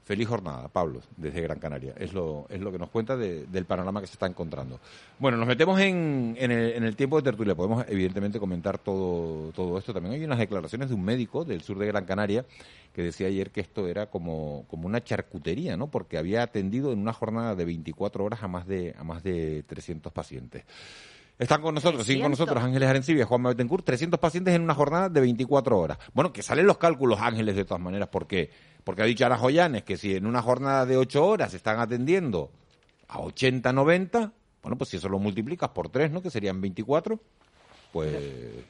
Feliz jornada, Pablo, desde Gran Canaria. Es lo, es lo que nos cuenta de- del panorama que se está encontrando. Bueno, nos metemos en, en, el, en el tiempo de tertulia. Podemos, evidentemente, comentar todo, todo esto. También hay unas declaraciones de un médico del sur de Gran Canaria que decía ayer que esto era como, como una charcutería, ¿no? Porque había atendido en una jornada de 24 horas a más de, a más de 300 pacientes. Están con nosotros, siguen con
300.
nosotros Ángeles Arencibia, Juan Betancourt, 300 pacientes en una jornada de 24 horas. Bueno, que salen los cálculos, Ángeles, de todas maneras, ¿por qué? Porque ha dicho Ana Joyanes que si en una jornada de 8 horas están atendiendo a 80, 90, bueno, pues si eso lo multiplicas por 3, ¿no? Que serían 24, pues...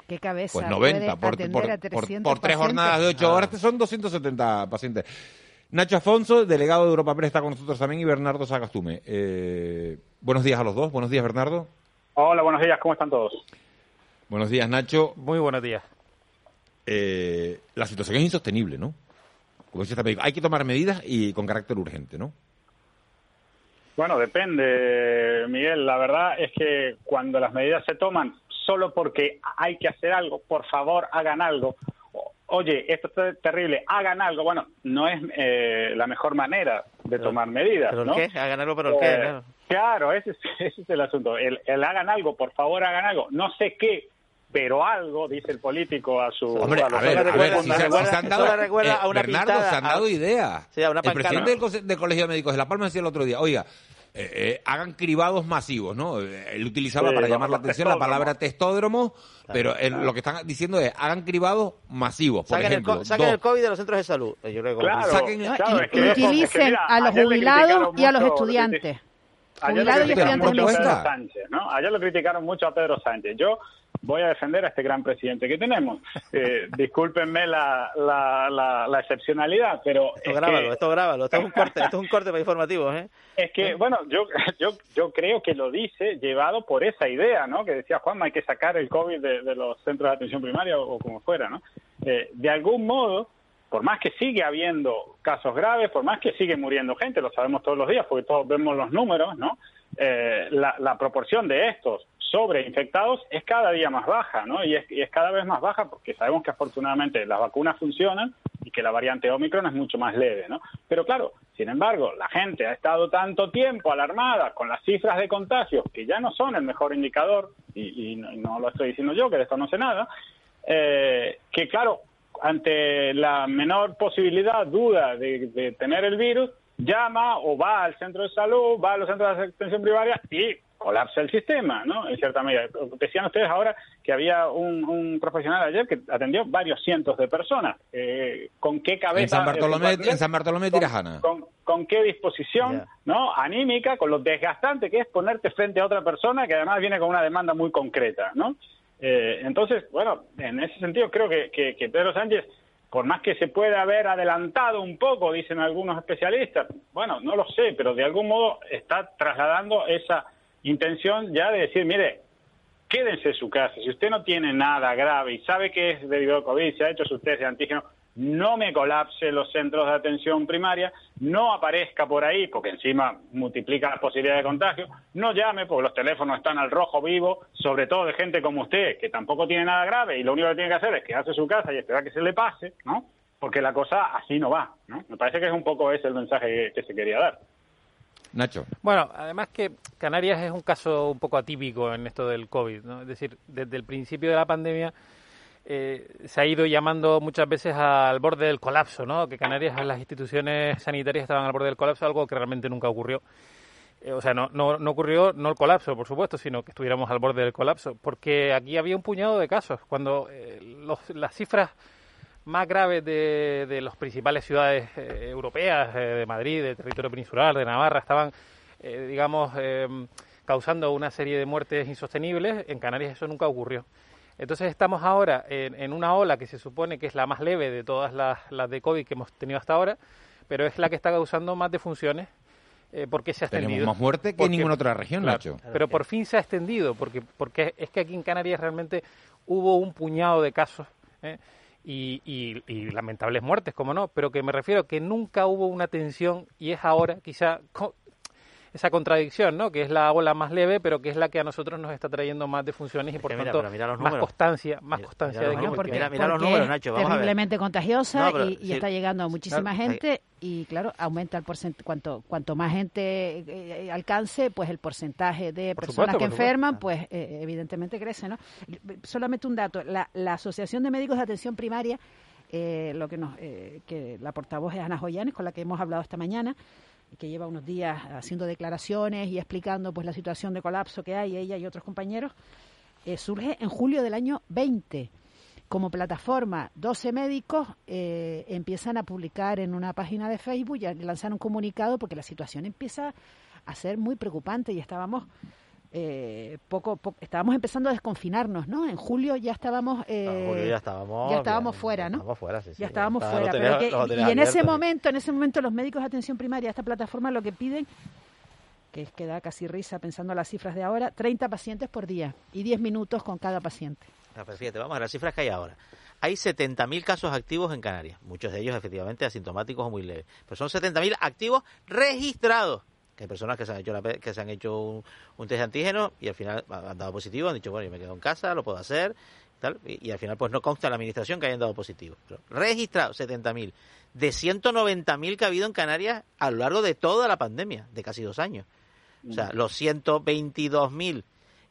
¿Qué cabeza?
Pues 90,
puede
por, por,
a
por-
300
por tres jornadas de 8 horas, que son 270 pacientes. Nacho Afonso, delegado de Europa Press, está con nosotros también, y Bernardo Sagastume. Eh, buenos días a los dos. Buenos días, Bernardo.
Hola, buenos días, ¿cómo están todos?
Buenos días, Nacho.
Muy buenos días.
Eh, la situación es insostenible, ¿no? Como hay que tomar medidas y con carácter urgente, ¿no?
Bueno, depende, Miguel. La verdad es que cuando las medidas se toman solo porque hay que hacer algo, por favor, hagan algo. Oye, esto es terrible, hagan algo. Bueno, no es eh, la mejor manera de tomar medidas,
¿Pero
¿no?
qué? Hagan algo, pero qué,
Eh,
claro.
Claro, ese es, *laughs* ese es el asunto. El, el hagan algo, por favor, hagan algo. No sé qué, pero algo, dice el político a su...
Hombre,
a
a
los
ver, a
otros
ver,
funcionarios.
si se, si se han dado,
recuerda
eh,
a una
Bernardo,
pintada,
se han
a-
dado ideas.
Sí, a una
el presidente del, Colegio de Médicos de La Palma decía el otro día, oiga, eh, eh, hagan cribados masivos, ¿no? Eh, Él utilizaba
Sí,
para llamar la atención la palabra testódromo, pero eh, lo que están diciendo es, hagan cribados masivos, por
Saquen, el,
ejemplo.
co- saquen
dos.
el COVID de los centros de salud. Yo creo que
Claro,
Saquen-
claro,
Y
es que- es que
utilicen
mira,
a los jubilados y a los estudiantes.
Ayer
y
criticaron mucho a. Pedro Sánchez, ¿no? Ayer lo criticaron mucho a Pedro Sánchez. Yo voy a defender a este gran presidente que tenemos. *laughs* Eh, discúlpenme la, la, la, la excepcionalidad, pero
Esto
es
grábalo,
que,
esto grábalo. Esto es un corte, esto es un corte para informativos, ¿eh?
es que, bueno, yo, yo, yo creo que lo dice llevado por esa idea, ¿no? Que decía Juanma, hay que sacar el COVID de, de los centros de atención primaria o, o como fuera, ¿no? Eh, de algún modo, por más que sigue habiendo casos graves, por más que sigue muriendo gente, lo sabemos todos los días porque todos vemos los números, ¿no? Eh, la, proporción de estos sobre infectados es cada día más baja, ¿no? Y es, y es cada vez más baja porque sabemos que afortunadamente las vacunas funcionan y que la variante Omicron es mucho más leve, ¿no? Pero claro, sin embargo, la gente ha estado tanto tiempo alarmada con las cifras de contagios, que ya no son el mejor indicador, y, y no lo estoy diciendo yo, que de esto no sé nada, eh, que claro, ante la menor posibilidad, duda de, de tener el virus, llama o va al centro de salud, va a los centros de atención primaria y colapsa el sistema, ¿no? En cierta medida. Decían ustedes ahora que había un, un profesional ayer que atendió varios cientos de personas. Eh, ¿Con qué cabeza?
En San Bartolomé, en San Bartolomé de Tirajana.
con, con qué disposición no anímica, con lo desgastante que es ponerte frente a otra persona que además viene con una demanda muy concreta, ¿no? Eh, entonces, bueno, en ese sentido creo que, que, Pedro Sánchez, por más que se pueda haber adelantado un poco, dicen algunos especialistas, bueno, no lo sé, pero de algún modo está trasladando esa intención ya de decir, mire, quédense en su casa. Si usted no tiene nada grave y sabe que es debido al COVID, se ha hecho su test de antígeno, no me colapse los centros de atención primaria, no aparezca por ahí, porque encima multiplica las posibilidades de contagio, no llame, porque los teléfonos están al rojo vivo, sobre todo de gente como usted, que tampoco tiene nada grave y lo único que tiene que hacer es quedarse en su casa y esperar que se le pase, ¿no? Porque la cosa así no va, ¿no? Me parece que es un poco ese el mensaje que, se quería dar.
Nacho.
Bueno, además que Canarias es un caso un poco atípico en esto del COVID, ¿no? Es decir, desde el principio de la pandemia eh, se ha ido llamando muchas veces al borde del colapso, ¿no? Que Canarias, las instituciones sanitarias estaban al borde del colapso, algo que realmente nunca ocurrió. Eh, o sea, no, no, ocurrió no el colapso, por supuesto, sino que estuviéramos al borde del colapso, porque aquí había un puñado de casos. Cuando eh, las cifras más graves de, de las principales ciudades europeas, de Madrid, del territorio peninsular, de Navarra, estaban, digamos, causando una serie de muertes insostenibles, en Canarias eso nunca ocurrió. Entonces estamos ahora en, una ola que se supone que es la más leve de todas las, de COVID que hemos tenido hasta ahora, pero es la que está causando más defunciones eh, porque se ha extendido.
Tenemos más muerte que en ninguna otra región, Nacho.
Pero por fin se ha extendido, porque, porque es que aquí en Canarias realmente hubo un puñado de casos ¿eh? y, y, lamentables muertes, como no, pero que me refiero que nunca hubo una tensión y es ahora, quizá esa contradicción, ¿no? Que es la ola más leve, pero que es la que a nosotros nos está trayendo más defunciones y por tanto más constancia, más constancia
de que porque, mira, los números, Nacho, vamos terriblemente contagiosa y, está llegando a muchísima gente y claro, aumenta el porcentaje cuanto cuanto más gente eh, eh, alcance, pues el porcentaje de personas que enferman, pues eh, evidentemente crece, ¿no? Solamente un dato, la, la Asociación de Médicos de Atención Primaria lo que nos que la portavoz es Ana Joyanes con la que hemos hablado esta mañana que lleva unos días haciendo declaraciones y explicando pues la situación de colapso que hay, ella y otros compañeros, eh, surge en julio del año 20. Como plataforma, 12 médicos eh, empiezan a publicar en una página de Facebook y a lanzar un comunicado porque la situación empieza a ser muy preocupante y estábamos eh, poco, estábamos empezando a desconfinarnos, ¿no? En julio ya estábamos,
eh, ya estábamos,
ya estábamos fuera, ¿no?
Estábamos fuera, sí,
ya estábamos fuera. y en ese momento, en ese momento los médicos de atención primaria, esta plataforma lo que piden, que es que da casi risa pensando las cifras de ahora, 30 pacientes por día y 10 minutos con cada paciente.
Fíjate, vamos a las cifras que hay ahora. Hay 70.000 casos activos en Canarias, muchos de ellos efectivamente asintomáticos o muy leves, pero son 70.000 activos registrados hay personas que se han hecho, que se han hecho un, test de antígeno y al final han dado positivo, han dicho, bueno, yo me quedo en casa, lo puedo hacer, tal, y, al final pues no consta en la administración que hayan dado positivo. Pero registrado 70.000 de 190.000 que ha habido en Canarias a lo largo de toda la pandemia, de casi dos años. O sea, los 122.000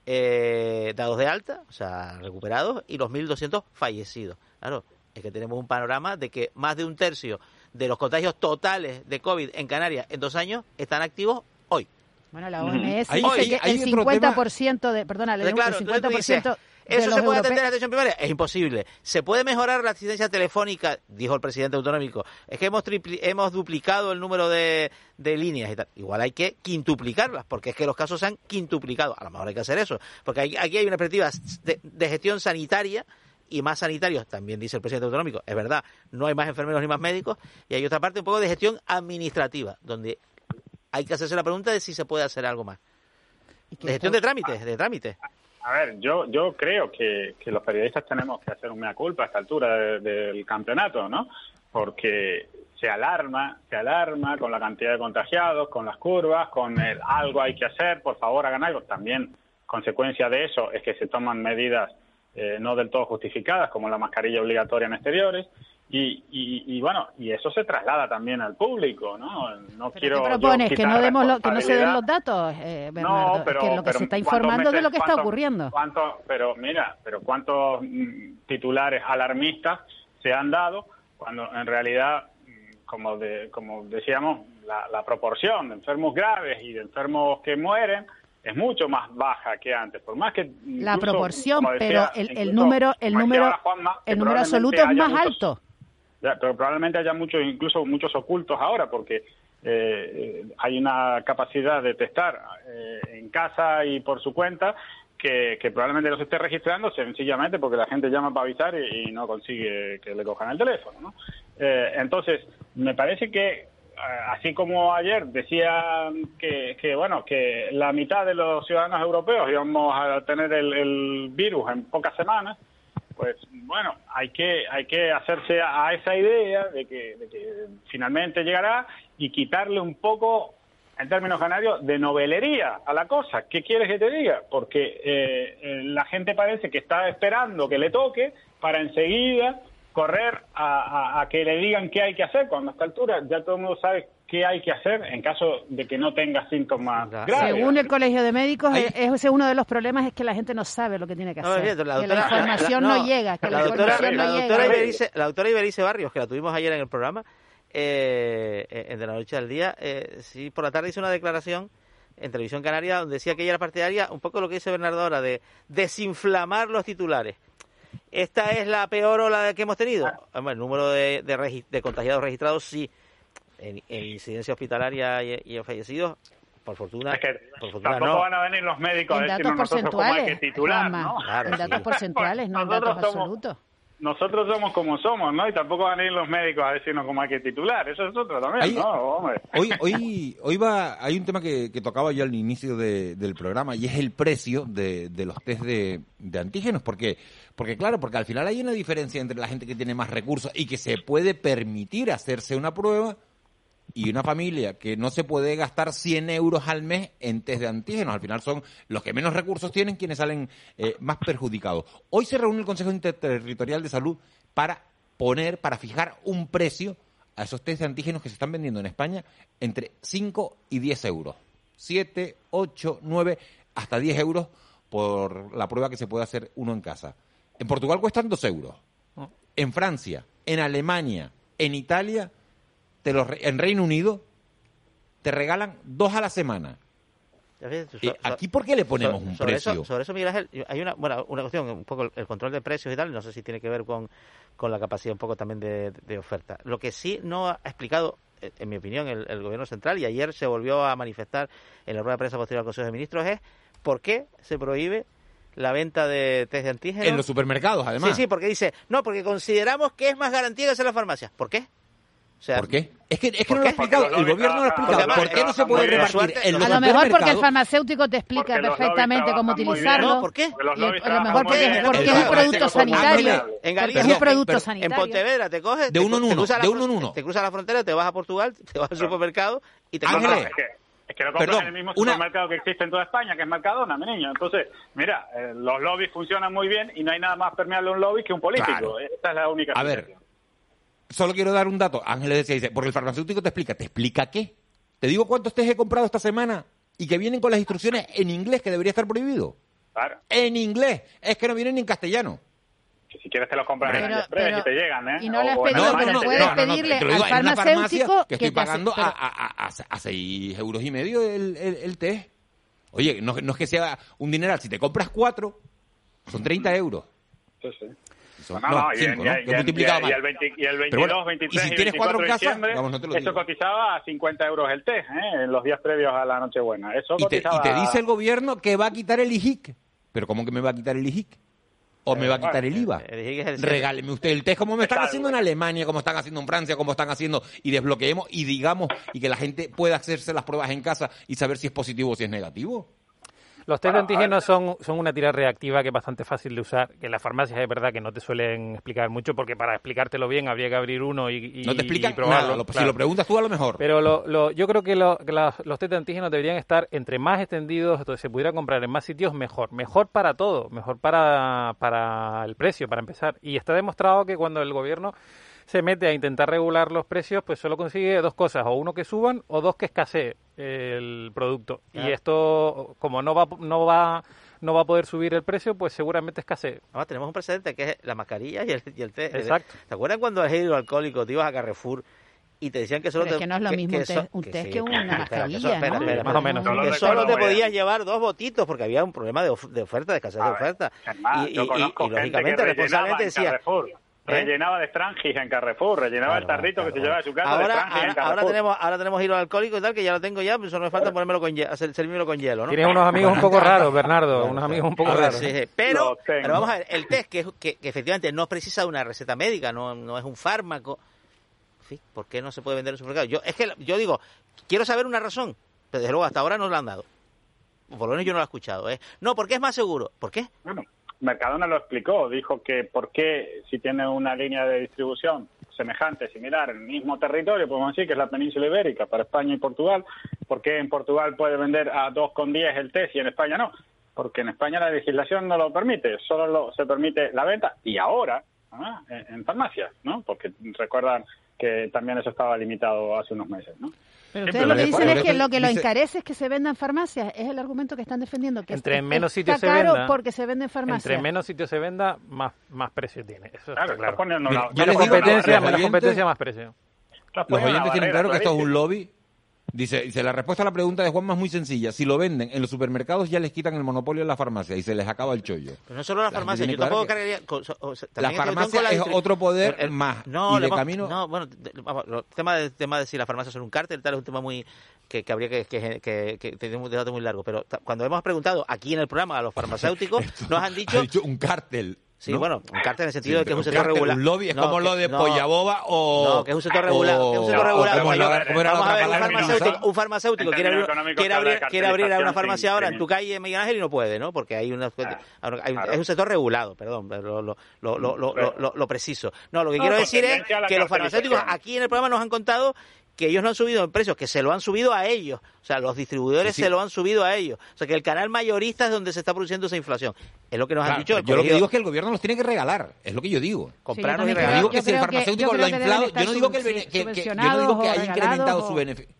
eh, dados de alta, o sea, recuperados, y los 1.200 fallecidos. Claro, es que tenemos un panorama de que más de un tercio de los contagios totales de COVID en Canarias en dos años están activos hoy.
Bueno, la OMS dice que el 50% de, perdona, le el 50%
¿Eso se puede atender en la atención primaria? Es imposible. ¿Se puede mejorar la asistencia telefónica? Dijo el presidente autonómico. Es que hemos, hemos duplicado el número de, líneas y tal. Igual hay que quintuplicarlas, porque es que los casos se han quintuplicado. A lo mejor hay que hacer eso, porque aquí hay una perspectiva de gestión sanitaria y más sanitarios, también dice el presidente autonómico, es verdad, no hay más enfermeros ni más médicos, y hay otra parte un poco de gestión administrativa, donde hay que hacerse la pregunta de si se puede hacer algo más. De gestión de trámites, de trámites.
A ver, yo, yo creo que, los periodistas tenemos que hacer un mea culpa a esta altura del campeonato, ¿no? Porque se alarma, se alarma con la cantidad de contagiados, con las curvas, con el algo hay que hacer, por favor hagan algo. También consecuencia de eso es que se toman medidas eh, no del todo justificadas, como la mascarilla obligatoria en exteriores. Y, y, bueno, y eso se traslada también al público, ¿no? No quiero.
¿Qué propones? ¿Que no, demos lo, que no se den los datos, eh, no, pero, que lo que se está informando de lo que está ocurriendo.
Cuánto, pero mira, pero ¿cuántos mm, titulares alarmistas se han dado cuando en realidad, mm, como, de, como decíamos, la, la proporción de enfermos graves y de enfermos que mueren es mucho más baja que antes, por más que
la proporción, pero el, el número el número el número absoluto es más alto.
pero probablemente haya muchos incluso muchos ocultos ahora porque eh, hay una capacidad de testar eh, en casa y por su cuenta que, que probablemente los esté registrando sencillamente porque la gente llama para avisar y, y no consigue que le cojan el teléfono. ¿no? Eh, entonces, me parece que así como ayer decía que, que, bueno que la mitad de los ciudadanos europeos íbamos a tener el, el virus en pocas semanas pues bueno hay que hay que hacerse a, a esa idea de que, de que finalmente llegará y quitarle un poco en términos canarios de novelería a la cosa. Qué quieres que te diga porque eh, eh, la gente parece que está esperando que le toque para enseguida correr a, a- a que le digan qué hay que hacer. Cuando a esta altura ya todo el mundo sabe qué hay que hacer en caso de que no tenga síntomas graves.
Según el Colegio de Médicos, es- ese es uno de los problemas es que la gente no sabe lo que tiene que
No,
hacer.
cierto, la
que la
doctora-
información
la-
no,
no,
llega, que la,
doctora,
información
la
no
doctora
llega.
Iberice, la doctora Iberice Barrios, que la tuvimos ayer en el programa, eh, eh, de la noche al día, eh, sí, por la tarde hizo una declaración en Televisión Canaria donde decía que ella era partidaria, un poco lo que dice Bernardo ahora, de desinflamar los titulares. ¿Esta es la peor ola que hemos tenido? El número de, de, contagiados registrados, sí. En, en incidencia hospitalaria y, y en fallecidos, por fortuna, por fortuna
Tampoco
no.
van a venir los médicos a
En datos
decirnos nosotros cómo hay que titular, ¿no?
Claro,
en datos
sí.
porcentuales, no en
Nosotros
datos
somos-
absolutos.
Nosotros somos como somos, ¿no? Y tampoco van a ir los médicos a decirnos cómo hay que titular. Eso es otro también, ¿no? Hombre.
Hoy, hoy, hoy va, hay un tema que, que tocaba yo al inicio de- del programa y es el precio de, de los test de, de antígenos. porque Porque claro, porque al final hay una diferencia entre la gente que tiene más recursos y que se puede permitir hacerse una prueba y una familia que no se puede gastar 100 euros al mes en test de antígenos. Al final son los que menos recursos tienen quienes salen eh, más perjudicados. Hoy se reúne el Consejo Interterritorial de Salud para poner, para fijar un precio a esos test de antígenos que se están vendiendo en España entre 5 y 10 euros. 7, 8, 9, hasta 10 euros por la prueba que se puede hacer uno en casa. En Portugal cuestan 2 euros. En Francia, en Alemania, en Italia, te los re- en Reino Unido, te regalan dos a la semana. Eh, ¿Aquí por qué le ponemos un
sobre
precio?
Eso, sobre eso, Miguel Ángel, hay una, bueno, una cuestión, un poco el, control de precios y tal, no sé si tiene que ver con, con la capacidad un poco también de, de oferta. Lo que sí no ha explicado, eh, en mi opinión, el, el gobierno central, y ayer se volvió a manifestar en la rueda de prensa posterior al Consejo de Ministros, es por qué se prohíbe la venta de test de antígenos.
En los supermercados, además.
Sí, sí, porque dice, no, porque consideramos que es más garantía que hacer en las farmacias. ¿Por qué? O sea,
¿Por qué? Es que, es que
¿por
no lo ha explicado,
Porque
el gobierno no lo ha explicado. ¿Por qué no se puede repartir en los
A lo mejor porque el farmacéutico te explica perfectamente cómo utilizarlo.
No, ¿por qué?
A lo mejor porque, porque es un producto sanitario.
En Galicia,
es un producto
pero-
En
sanitario.
Pontevedra te coges,
De uno en
te
uno,
cruzas la
de uno en uno.
Te cruzas la frontera, te vas a Portugal, te vas al supermercado y te compras-
Es que, lo compras
Perdón,
en el mismo
una-
supermercado que existe en toda España, que es Mercadona, mi niño. Entonces, mira, eh, los lobbies funcionan muy bien y no hay nada más permeable a un lobby que un político.
Claro.
Esta es la única
A ver,
explicación.
Solo quiero dar un dato. Ángeles decía, dice, porque el farmacéutico te explica. ¿Te explica qué? Te digo cuántos test he comprado esta semana y que vienen con las instrucciones en inglés, que debería estar prohibido.
Claro.
En inglés. Es que no vienen ni en castellano.
Que si quieres te los compras en
Pero-
el Express
pero-
y te llegan, ¿eh?
y no le has
en
pedido, pero puedes
llegan.
pedirle
lo digo,
al
en una
farmacéutico
farmacia que estoy
te hace-
pagando a,
pero-
a, a, a, a seis euros y medio el, el, el test. Oye, no, no es que sea un dineral. Si te compras cuatro, son 30 euros.
Sí, sí.
Son,
No,
no,
no, y,
cinco,
y-
¿no?
y-
multiplicado
y- el 20 y el 22,
Pero bueno,
23
y si
y
tienes cuatro
24
en casa,
diciembre,
vamos, no te lo
eso
digo.
cotizaba a 50 euros el test, ¿eh? En los días previos a la Nochebuena. Eso
Y te, y te dice el gobierno que va a quitar el IJIC. ¿Pero cómo que me va a quitar el IJIC? ¿O me va a quitar el IVA?
el-
Regáleme usted el test como me están
Está
haciendo en Alemania, como están haciendo en Francia, como están haciendo y desbloqueemos y digamos y que la gente pueda hacerse las pruebas en casa y saber si es positivo o si es negativo.
Los test de antígenos son, son una tira reactiva que es bastante fácil de usar, que en las farmacias es verdad que no te suelen explicar mucho, porque para explicártelo bien habría que abrir uno y, y-
No te explican
y probarlo.
nada. Lo- Si lo preguntas tú a lo mejor.
Pero lo, lo- yo creo que, que las- los test de antígenos deberían estar entre más extendidos, entonces se pudiera comprar en más sitios, mejor. Mejor para todo, mejor para, para el precio, para empezar. Y está demostrado que cuando el gobierno se mete a intentar regular los precios, pues solo consigue dos cosas, o uno que suban o dos que escasee el producto. Y esto, como no va, no va no va a poder subir el precio, pues seguramente escasee.
Además, tenemos un precedente que es la mascarilla y el, y el té.
Exacto.
¿Te acuerdas cuando el hidroalcohólico te ibas a Carrefour y te decían que solo
Pero es
te-
que no es lo mismo
so-
un test que una mascarilla,
que so- espera,
¿no?
espera,
Más o menos.
No,
Que
recuerdo
solo te podías llevar dos botitos porque había un problema de, of- de oferta, de escasez de
ver,
oferta.
más,
y, y-
conozco
y, lógicamente,
que
responsablemente
en
decía,
Carrefour, rellenaba de Strangis en Carrefour, rellenaba el tarrito que se llevaba a su casa de
Ahora,
en
tenemos, ahora tenemos hilo alcohólico y tal, que ya lo tengo ya, pues solo me falta ponérmelo con servírmelo con hielo, ¿no?
Tienes unos amigos un poco raros, Bernardo, unos amigos un poco raros.
sí,
¿eh?
sí. Pero, pero vamos a ver, el test, que, que, que efectivamente no precisa de una receta médica, no, no es un fármaco. En fin, ¿por qué no se puede vender en el supermercado? Yo, es que yo digo, quiero saber una razón, pero desde luego hasta ahora no la han dado. Por lo menos yo no la he escuchado. ¿eh? No, porque es más seguro. ¿Por qué?
Bueno, Mercadona lo explicó, dijo que por qué si tiene una línea de distribución semejante, similar, en el mismo territorio, podemos decir que es la península ibérica para España y Portugal, ¿por qué en Portugal puede vender a 2,10 el test y en España no? Porque en España la legislación no lo permite, solo lo- se permite la venta y ahora ah, en, en farmacias, ¿no? Porque recuerdan que también eso estaba limitado hace unos meses, ¿no?
Pero ustedes lo que dicen es que lo que lo encarece es que se venda en farmacias. Es el argumento que están defendiendo. Que
Entre
es-
menos sitios se
caro
venda,
porque se vende en farmacias.
Entre menos sitios se venda, más, más precio tiene. Eso
Claro,
claro. Menos competencia, menos competencia, más precio.
Los oyentes tienen claro que esto es un lobby. Dice, dice, la respuesta a la pregunta de Juanma es muy sencilla. Si lo venden en los supermercados ya les quitan el monopolio en la farmacia y se les acaba el chollo.
Pero no solo la farmacia, yo tampoco cargaría... con- o- o sea,
La farmacia
la
es otro poder
el- el-
más.
No,
y de camino...
No, bueno, vamos, el tema de, tema de si la farmacia son un cártel, tal, es un tema muy que, que habría que, que, que, que tener un debate muy largo. Pero cuando hemos preguntado aquí en el programa a los *laughs* farmacéuticos, nos han dicho...
Ha dicho un cártel.
Sí,
¿no?
bueno, un cártel en el sentido
Sí,
de que es un sector
cártel,
regulado.
Un lobby es
No,
como
que-
lo de
no,
Pollaboba o...
No, que es un sector regulado. que es un sector
o-
regulado.
o como
O sea,
la-
yo-
¿cómo era la
vamos a ver, un farmacéutico,
usaba?
un farmacéutico
En
quiere abrir, quiere abrir, quiere abrir una farmacia
sin-
ahora en tu calle Miguel Ángel y no puede, ¿no? Porque hay una hay un- es un sector regulado, perdón, pero lo, lo, lo, lo, lo, lo- lo preciso. No, lo que
No,
quiero
por
decir es que los farmacéuticos aquí en el programa nos han contado que ellos no han subido en precios, que se lo han subido a ellos. O sea, los distribuidores
Sí, sí.
se lo han subido a ellos. O sea, que el canal mayorista es donde se está produciendo esa inflación. Es lo que nos han
Claro,
dicho. el
yo lo que digo es que el gobierno los tiene que regalar. Es lo que yo digo.
comprarnos
Sí,
y
yo
Yo
regalar.
digo que
Yo
si el farmacéutico lo ha inflado, yo no digo que, el que- que- yo no digo que haya incrementado su beneficio.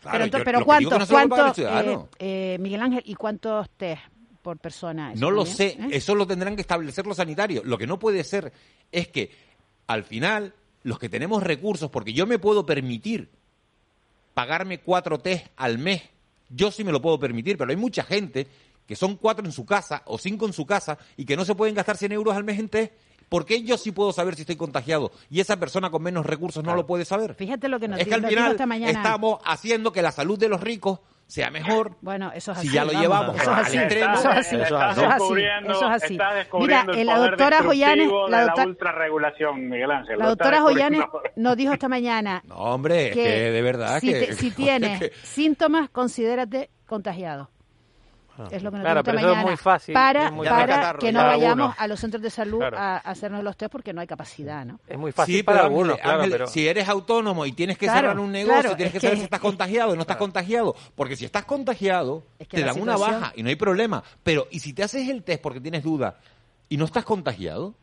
pero,
Claro,
ento-
yo-
pero ¿cuántos,
no
cuántos eh, eh, Miguel Ángel, ¿y cuántos test por persona?
No lo sé,
¿eh?
eso lo tendrán que establecer los sanitarios. Lo que no puede ser es que al final los que tenemos recursos, porque yo me puedo permitir pagarme cuatro test al mes, yo sí me lo puedo permitir, pero hay mucha gente que son cuatro en su casa o cinco en su casa y que no se pueden gastar 100 euros al mes en test. ¿Por qué yo sí puedo saber si estoy contagiado y esa persona con menos recursos no lo puede saber?
Fíjate lo que nos
es que al final
esta mañana.
estamos haciendo que la salud de los ricos sea mejor.
Bueno, eso es así.
Si ya lo
vamos,
llevamos
eso es
al
así,
extremo.
Eso es así.
Estás
Eso es así.
descubriendo-
Eso es así.
estás
Mira, eh, la
poder
doctora Joyanes, la doctora,
la ultrarregulación, Miguel Ángel.
la doctora Joyanes *laughs* nos dijo esta mañana
No, hombre, es que de verdad
si,
que...
te- si *laughs* tienes síntomas, considérate contagiado. Es lo que nos
Claro, pero eso es
mañana.
muy fácil,
Para,
muy
para.
Catarro,
que no
para
vayamos
algunos.
a los centros de salud
Claro.
a hacernos los test porque no hay capacidad, ¿no?
Es muy fácil
Sí,
para algunos,
Ángel,
claro,
Ángel,
pero...
si eres autónomo y tienes que
Claro,
cerrar un negocio,
claro,
tienes que saber
que-
si estás contagiado o no estás contagiado. Porque si estás contagiado,
Es que
te dan una baja y no hay problema. Pero, ¿y si te haces el test porque tienes duda y no estás contagiado?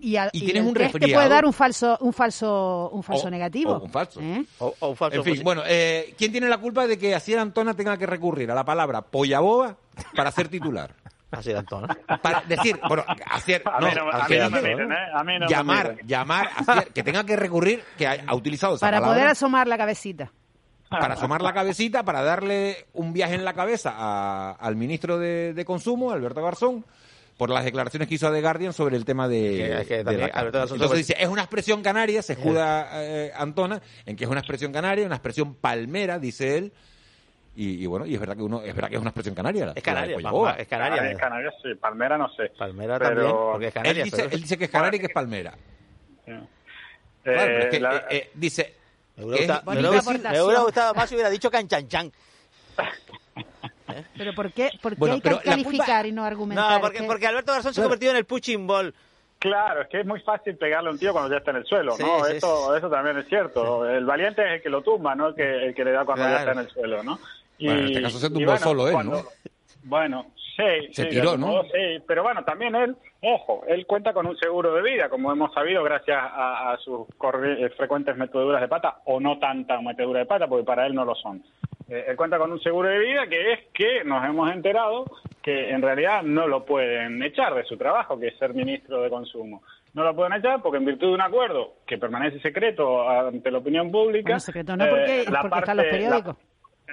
Y, al-
Y
y
tienes
el
un
test te puede dar un falso, un falso, un falso
O-
negativo.
o un falso.
¿eh?
O, o un falso
En fin,
positivo.
bueno, eh, ¿quién tiene la culpa de que Asier Antona tenga que recurrir a la palabra pollaboba para ser titular? *laughs*
Así de Antón.
Para decir, bueno, Asier,
A
no,
mí no, a mí no me ¿eh? A no
llamar, llamar, que tenga que recurrir, que ha, ha utilizado esa
Para
palabra.
poder asomar la cabecita.
para asomar la cabecita, para darle un viaje en la cabeza a- al ministro de, de Consumo, Alberto Garzón, por las declaraciones que hizo a The Guardian sobre el tema de,
Que- que
la Entonces
sobre-
dice, es una expresión canaria, se escuda eh, Antona, en que es una expresión canaria, una expresión palmera, dice él, y, y bueno, y es verdad que uno, es verdad que es una expresión canaria. la-
Es canaria, es canaria.
Ah, en Canarias sí, Palmera no sé.
Palmera
Pero-
también, porque es
Él
canaria.
dice,
pero-
él dice que es canaria y que es palmera.
Sí.
Claro, pero es
Eh,
que,
la-
eh, eh, dice...
Me hubiera
que es
gustado- me
bonita
hubiera-
aportación.
me hubiera gustado más si hubiera dicho canchanchan. *laughs*
Pero ¿por qué, por qué
Bueno,
hay que
culpa-
calificar y no argumentar?
No, porque,
que-
porque Alberto Garzón se ha convertido en el punching ball.
Claro, es que es muy fácil pegarle a un tío cuando ya está en el suelo,
Sí,
¿no?
sí,
eso, eso también es cierto. El valiente es el que lo tumba, no el que, el que le da cuando ya está en el suelo, ¿no?
Bueno, en este caso se
y
tumbó solo él, ¿no?
Bueno, sí,
Se
sí,
tiró, ¿no?
sí, pero bueno, también él, ojo, él cuenta con un seguro de vida, como hemos sabido gracias a, a sus eh, frecuentes meteduras de pata, o no tanta metedura de pata, porque para él no lo son. Eh, él cuenta con un seguro de vida que es que nos hemos enterado que en realidad no lo pueden echar de su trabajo, que es ser ministro de Consumo. No lo pueden echar porque en virtud de un acuerdo que permanece secreto ante la opinión pública...
Bueno, secreto no, porque,
eh, la
porque están los
parte- la-
periódicos.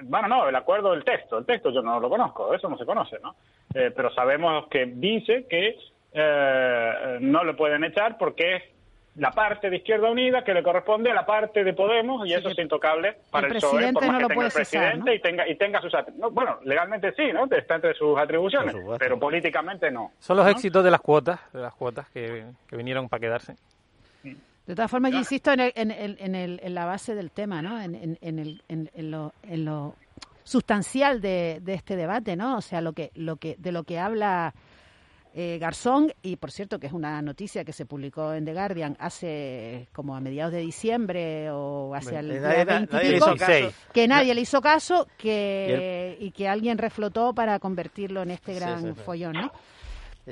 bueno, no, el acuerdo del texto. El texto yo no lo conozco, eso no se conoce, ¿no? Eh, pero sabemos que dice que eh, no lo pueden echar porque es la parte de Izquierda Unida que le corresponde a la parte de Podemos y eso es intocable para el, PSOE, por más que tenga el presidente y tenga y tenga sus bueno, legalmente sí, ¿no? Está entre sus atribuciones, pero políticamente no.
Son los éxitos de las cuotas, de las cuotas que, vinieron para quedarse.
De todas formas, yo insisto en, el, en, el, en, el, en, la base del tema, ¿no? En, el, en, lo, en lo sustancial de, de, este debate, ¿no? O sea, lo que, lo que, de lo que habla eh, Garzón, y por cierto que es una noticia que se publicó en The Guardian hace como a mediados de diciembre o hacia el día 20 que nadie le hizo caso que, y, que alguien reflotó para convertirlo en este gran follón, ¿no?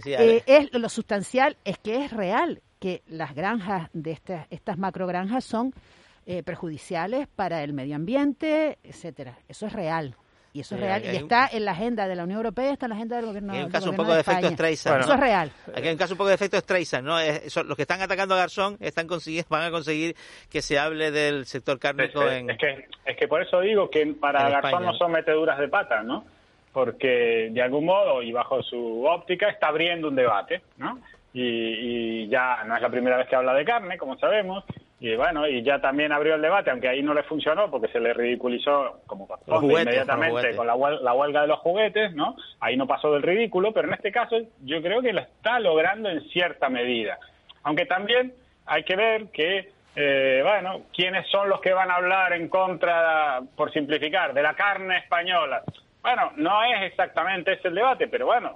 Eh, es, lo sustancial es que es real que las granjas de estas, estas macrogranjas son eh, perjudiciales para el medio ambiente, etcétera. Eso es real. Y eso es real. Y está en la agenda de la Unión Europea, está en la agenda del gobierno.
Hay un caso un poco de, efecto Streisand.
Eso es real.
Aquí hay un caso un poco de efecto Streisand, ¿no? los que están atacando a Garzón están consiguiendo, van a conseguir que se hable del sector cárnico
es,
en.
Es que, es que por eso digo que para Garzón no son meteduras de pata, ¿no? Porque de algún modo y bajo su óptica está abriendo un debate, ¿no? y, ya no es la primera vez que habla de carne, como sabemos, y bueno, y ya también abrió el debate, aunque ahí no le funcionó porque se le ridiculizó como corresponde inmediatamente con la, huelga de los juguetes, ¿no? Ahí no pasó del ridículo, pero en este caso yo creo que lo está logrando en cierta medida. Aunque también hay que ver que, eh, bueno, quiénes son los que van a hablar en contra, por simplificar, de la carne española. Bueno, no es exactamente ese el debate, pero bueno,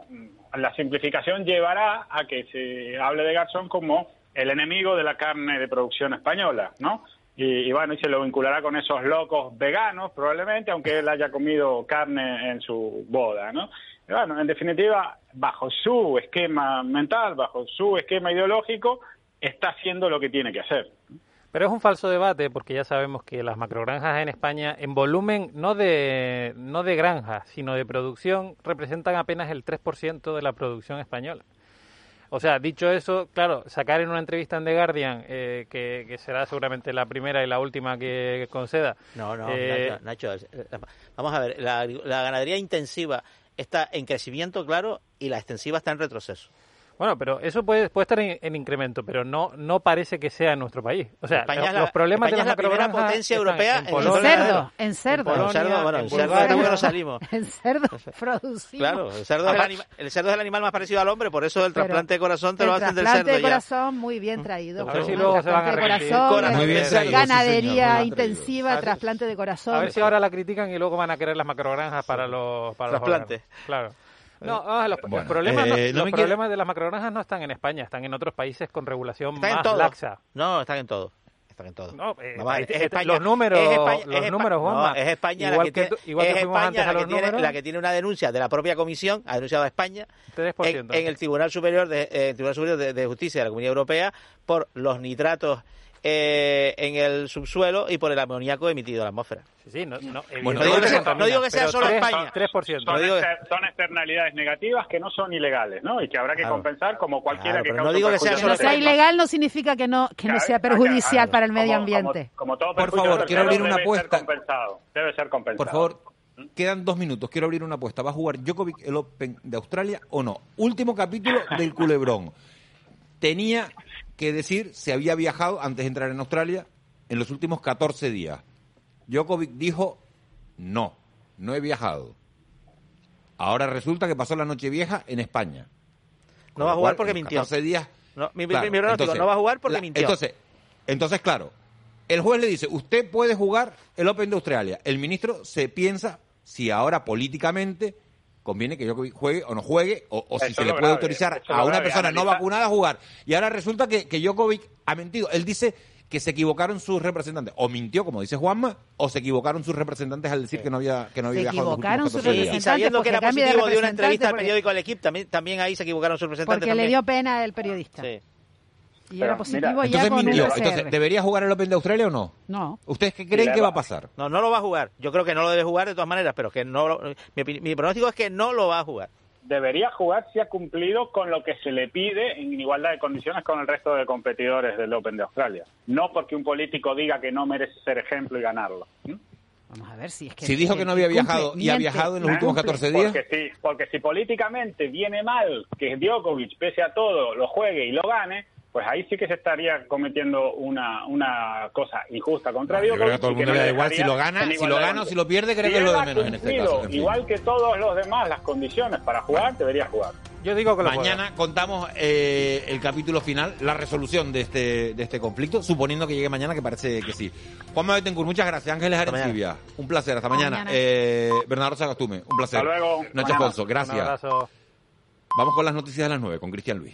la simplificación llevará a que se hable de Garzón como el enemigo de la carne de producción española, ¿no? Y, bueno, y se lo vinculará con esos locos veganos, probablemente, aunque él haya comido carne en su boda, ¿no? bueno, en definitiva, bajo su esquema mental, bajo su esquema ideológico, está haciendo lo que tiene que hacer.
Pero es un falso debate porque ya sabemos que las macrogranjas en España, en volumen no de, no de granjas, sino de producción, representan apenas el 3% de la producción española. O sea, dicho eso, claro, sacar en una entrevista en The Guardian, eh, que, será seguramente la primera y la última que conceda.
No, no, eh, Nacho, eh, vamos a ver, la, ganadería intensiva está en crecimiento, claro, y la extensiva está en retroceso.
Bueno, pero eso puede, puede estar en, incremento, pero no no parece que sea en nuestro país. O sea, los, problemas
de
la,
primera potencia europea
en, en, cerdo, en cerdo.
En cerdo, bueno, en cerdo no salimos.
En cerdo *laughs* *laughs* producimos.
Claro, el cerdo, es el, animal, el cerdo es el animal más parecido al hombre, por eso el trasplante de corazón te lo hacen del cerdo. El
trasplante de corazón, muy bien traído.
A ver si luego se van a
corazón, muy bien Ganadería intensiva, trasplante de corazón.
A ver si ahora la critican y luego van a querer las macrogranjas para los trasplantes. Claro. No, ah, los, problemas, eh, los problemas de las macrogranjas no están en España, están en otros países con regulación más laxa.
No, están en todo. Están en todo.
No, eh, es, España, los números, es España, los números,
no, es España igual la que, tiene, igual que España la que, tiene, la que tiene una denuncia de la propia comisión, ha denunciado a España en, en, el Tribunal Superior de eh, Tribunal Superior de, de Justicia de la Comunidad Europea por los nitratos eh, en el subsuelo y por el amoníaco emitido a la atmósfera.
Sí, sí, no,
no, digo, que sea, no digo que sea solo España.
3%.
Son, externalidades negativas que no son ilegales, ¿no? Y que habrá que compensar como cualquiera que cause
no digo que sea solo
sea ilegal no significa que no que no sea perjudicial para el medio ambiente.
Como, todo
Por favor, quiero abrir una apuesta.
Debe ser compensado.
Por favor, quedan dos minutos. Quiero abrir una apuesta. ¿Va a jugar Djokovic el Open de Australia o no? Último capítulo del culebrón. Tenía que decir si había viajado antes de entrar en Australia en los últimos 14 días. Djokovic dijo, no, no he viajado. Ahora resulta que pasó la noche vieja en España.
No va a jugar porque mintió.
14 días.
No, mi, no va a jugar porque mintió.
Entonces, entonces, claro, el juez le dice, usted puede jugar el Open de Australia. El ministro se piensa si ahora políticamente conviene que yo juegue o no juegue, o, si se le puede autorizar a una persona no vacunada a jugar. Y ahora resulta que, que Djokovic ha mentido. Él dice que se equivocaron sus representantes. O mintió, como dice Juanma, o se equivocaron sus representantes al decir que no había que no había
se equivocaron sus
representantes. Y sabiendo que era positivo de una entrevista al periódico El Equipo, también, también ahí se equivocaron sus representantes.
Porque le dio pena el periodista. Sí. Y era positivo ya
entonces mintió. Entonces, ¿debería jugar el Open de Australia o no?
No.
¿Ustedes qué creen que va a pasar?
No, no lo va a jugar. Yo creo que no lo debe jugar de todas maneras, pero que no mi, mi pronóstico es que no lo va a jugar
debería jugar si ha cumplido con lo que se le pide en igualdad de condiciones con el resto de competidores del Open de Australia. No porque un político diga que no merece ser ejemplo y ganarlo.
Vamos a ver si es que...
Si dijo que no había viajado y ha viajado en los últimos 14 días...
Porque si, porque si políticamente viene mal que Djokovic, pese a todo, lo juegue y lo gane, pues ahí sí que se estaría cometiendo una, una cosa injusta contra
Yo
Djokovic.
creo que a todo el mundo le da igual si lo gana, si lo gana o si lo pierde, creo
Si
que es lo de menos en este caso. en fin.
Igual que todos los demás, las condiciones para jugar, debería jugar.
Yo digo que lo
Mañana contamos eh, el capítulo final, la resolución de este, de este conflicto, suponiendo que llegue mañana, que parece que sí. Juanma Betancourt, muchas gracias. Ángeles Arencibia, un placer. Hasta mañana.
mañana.
Eh, Bernardo Sagastume, un placer.
Hasta luego.
Alfonso,
Un
gracias.
abrazo.
Vamos con las noticias de las 9, con Cristian Luis.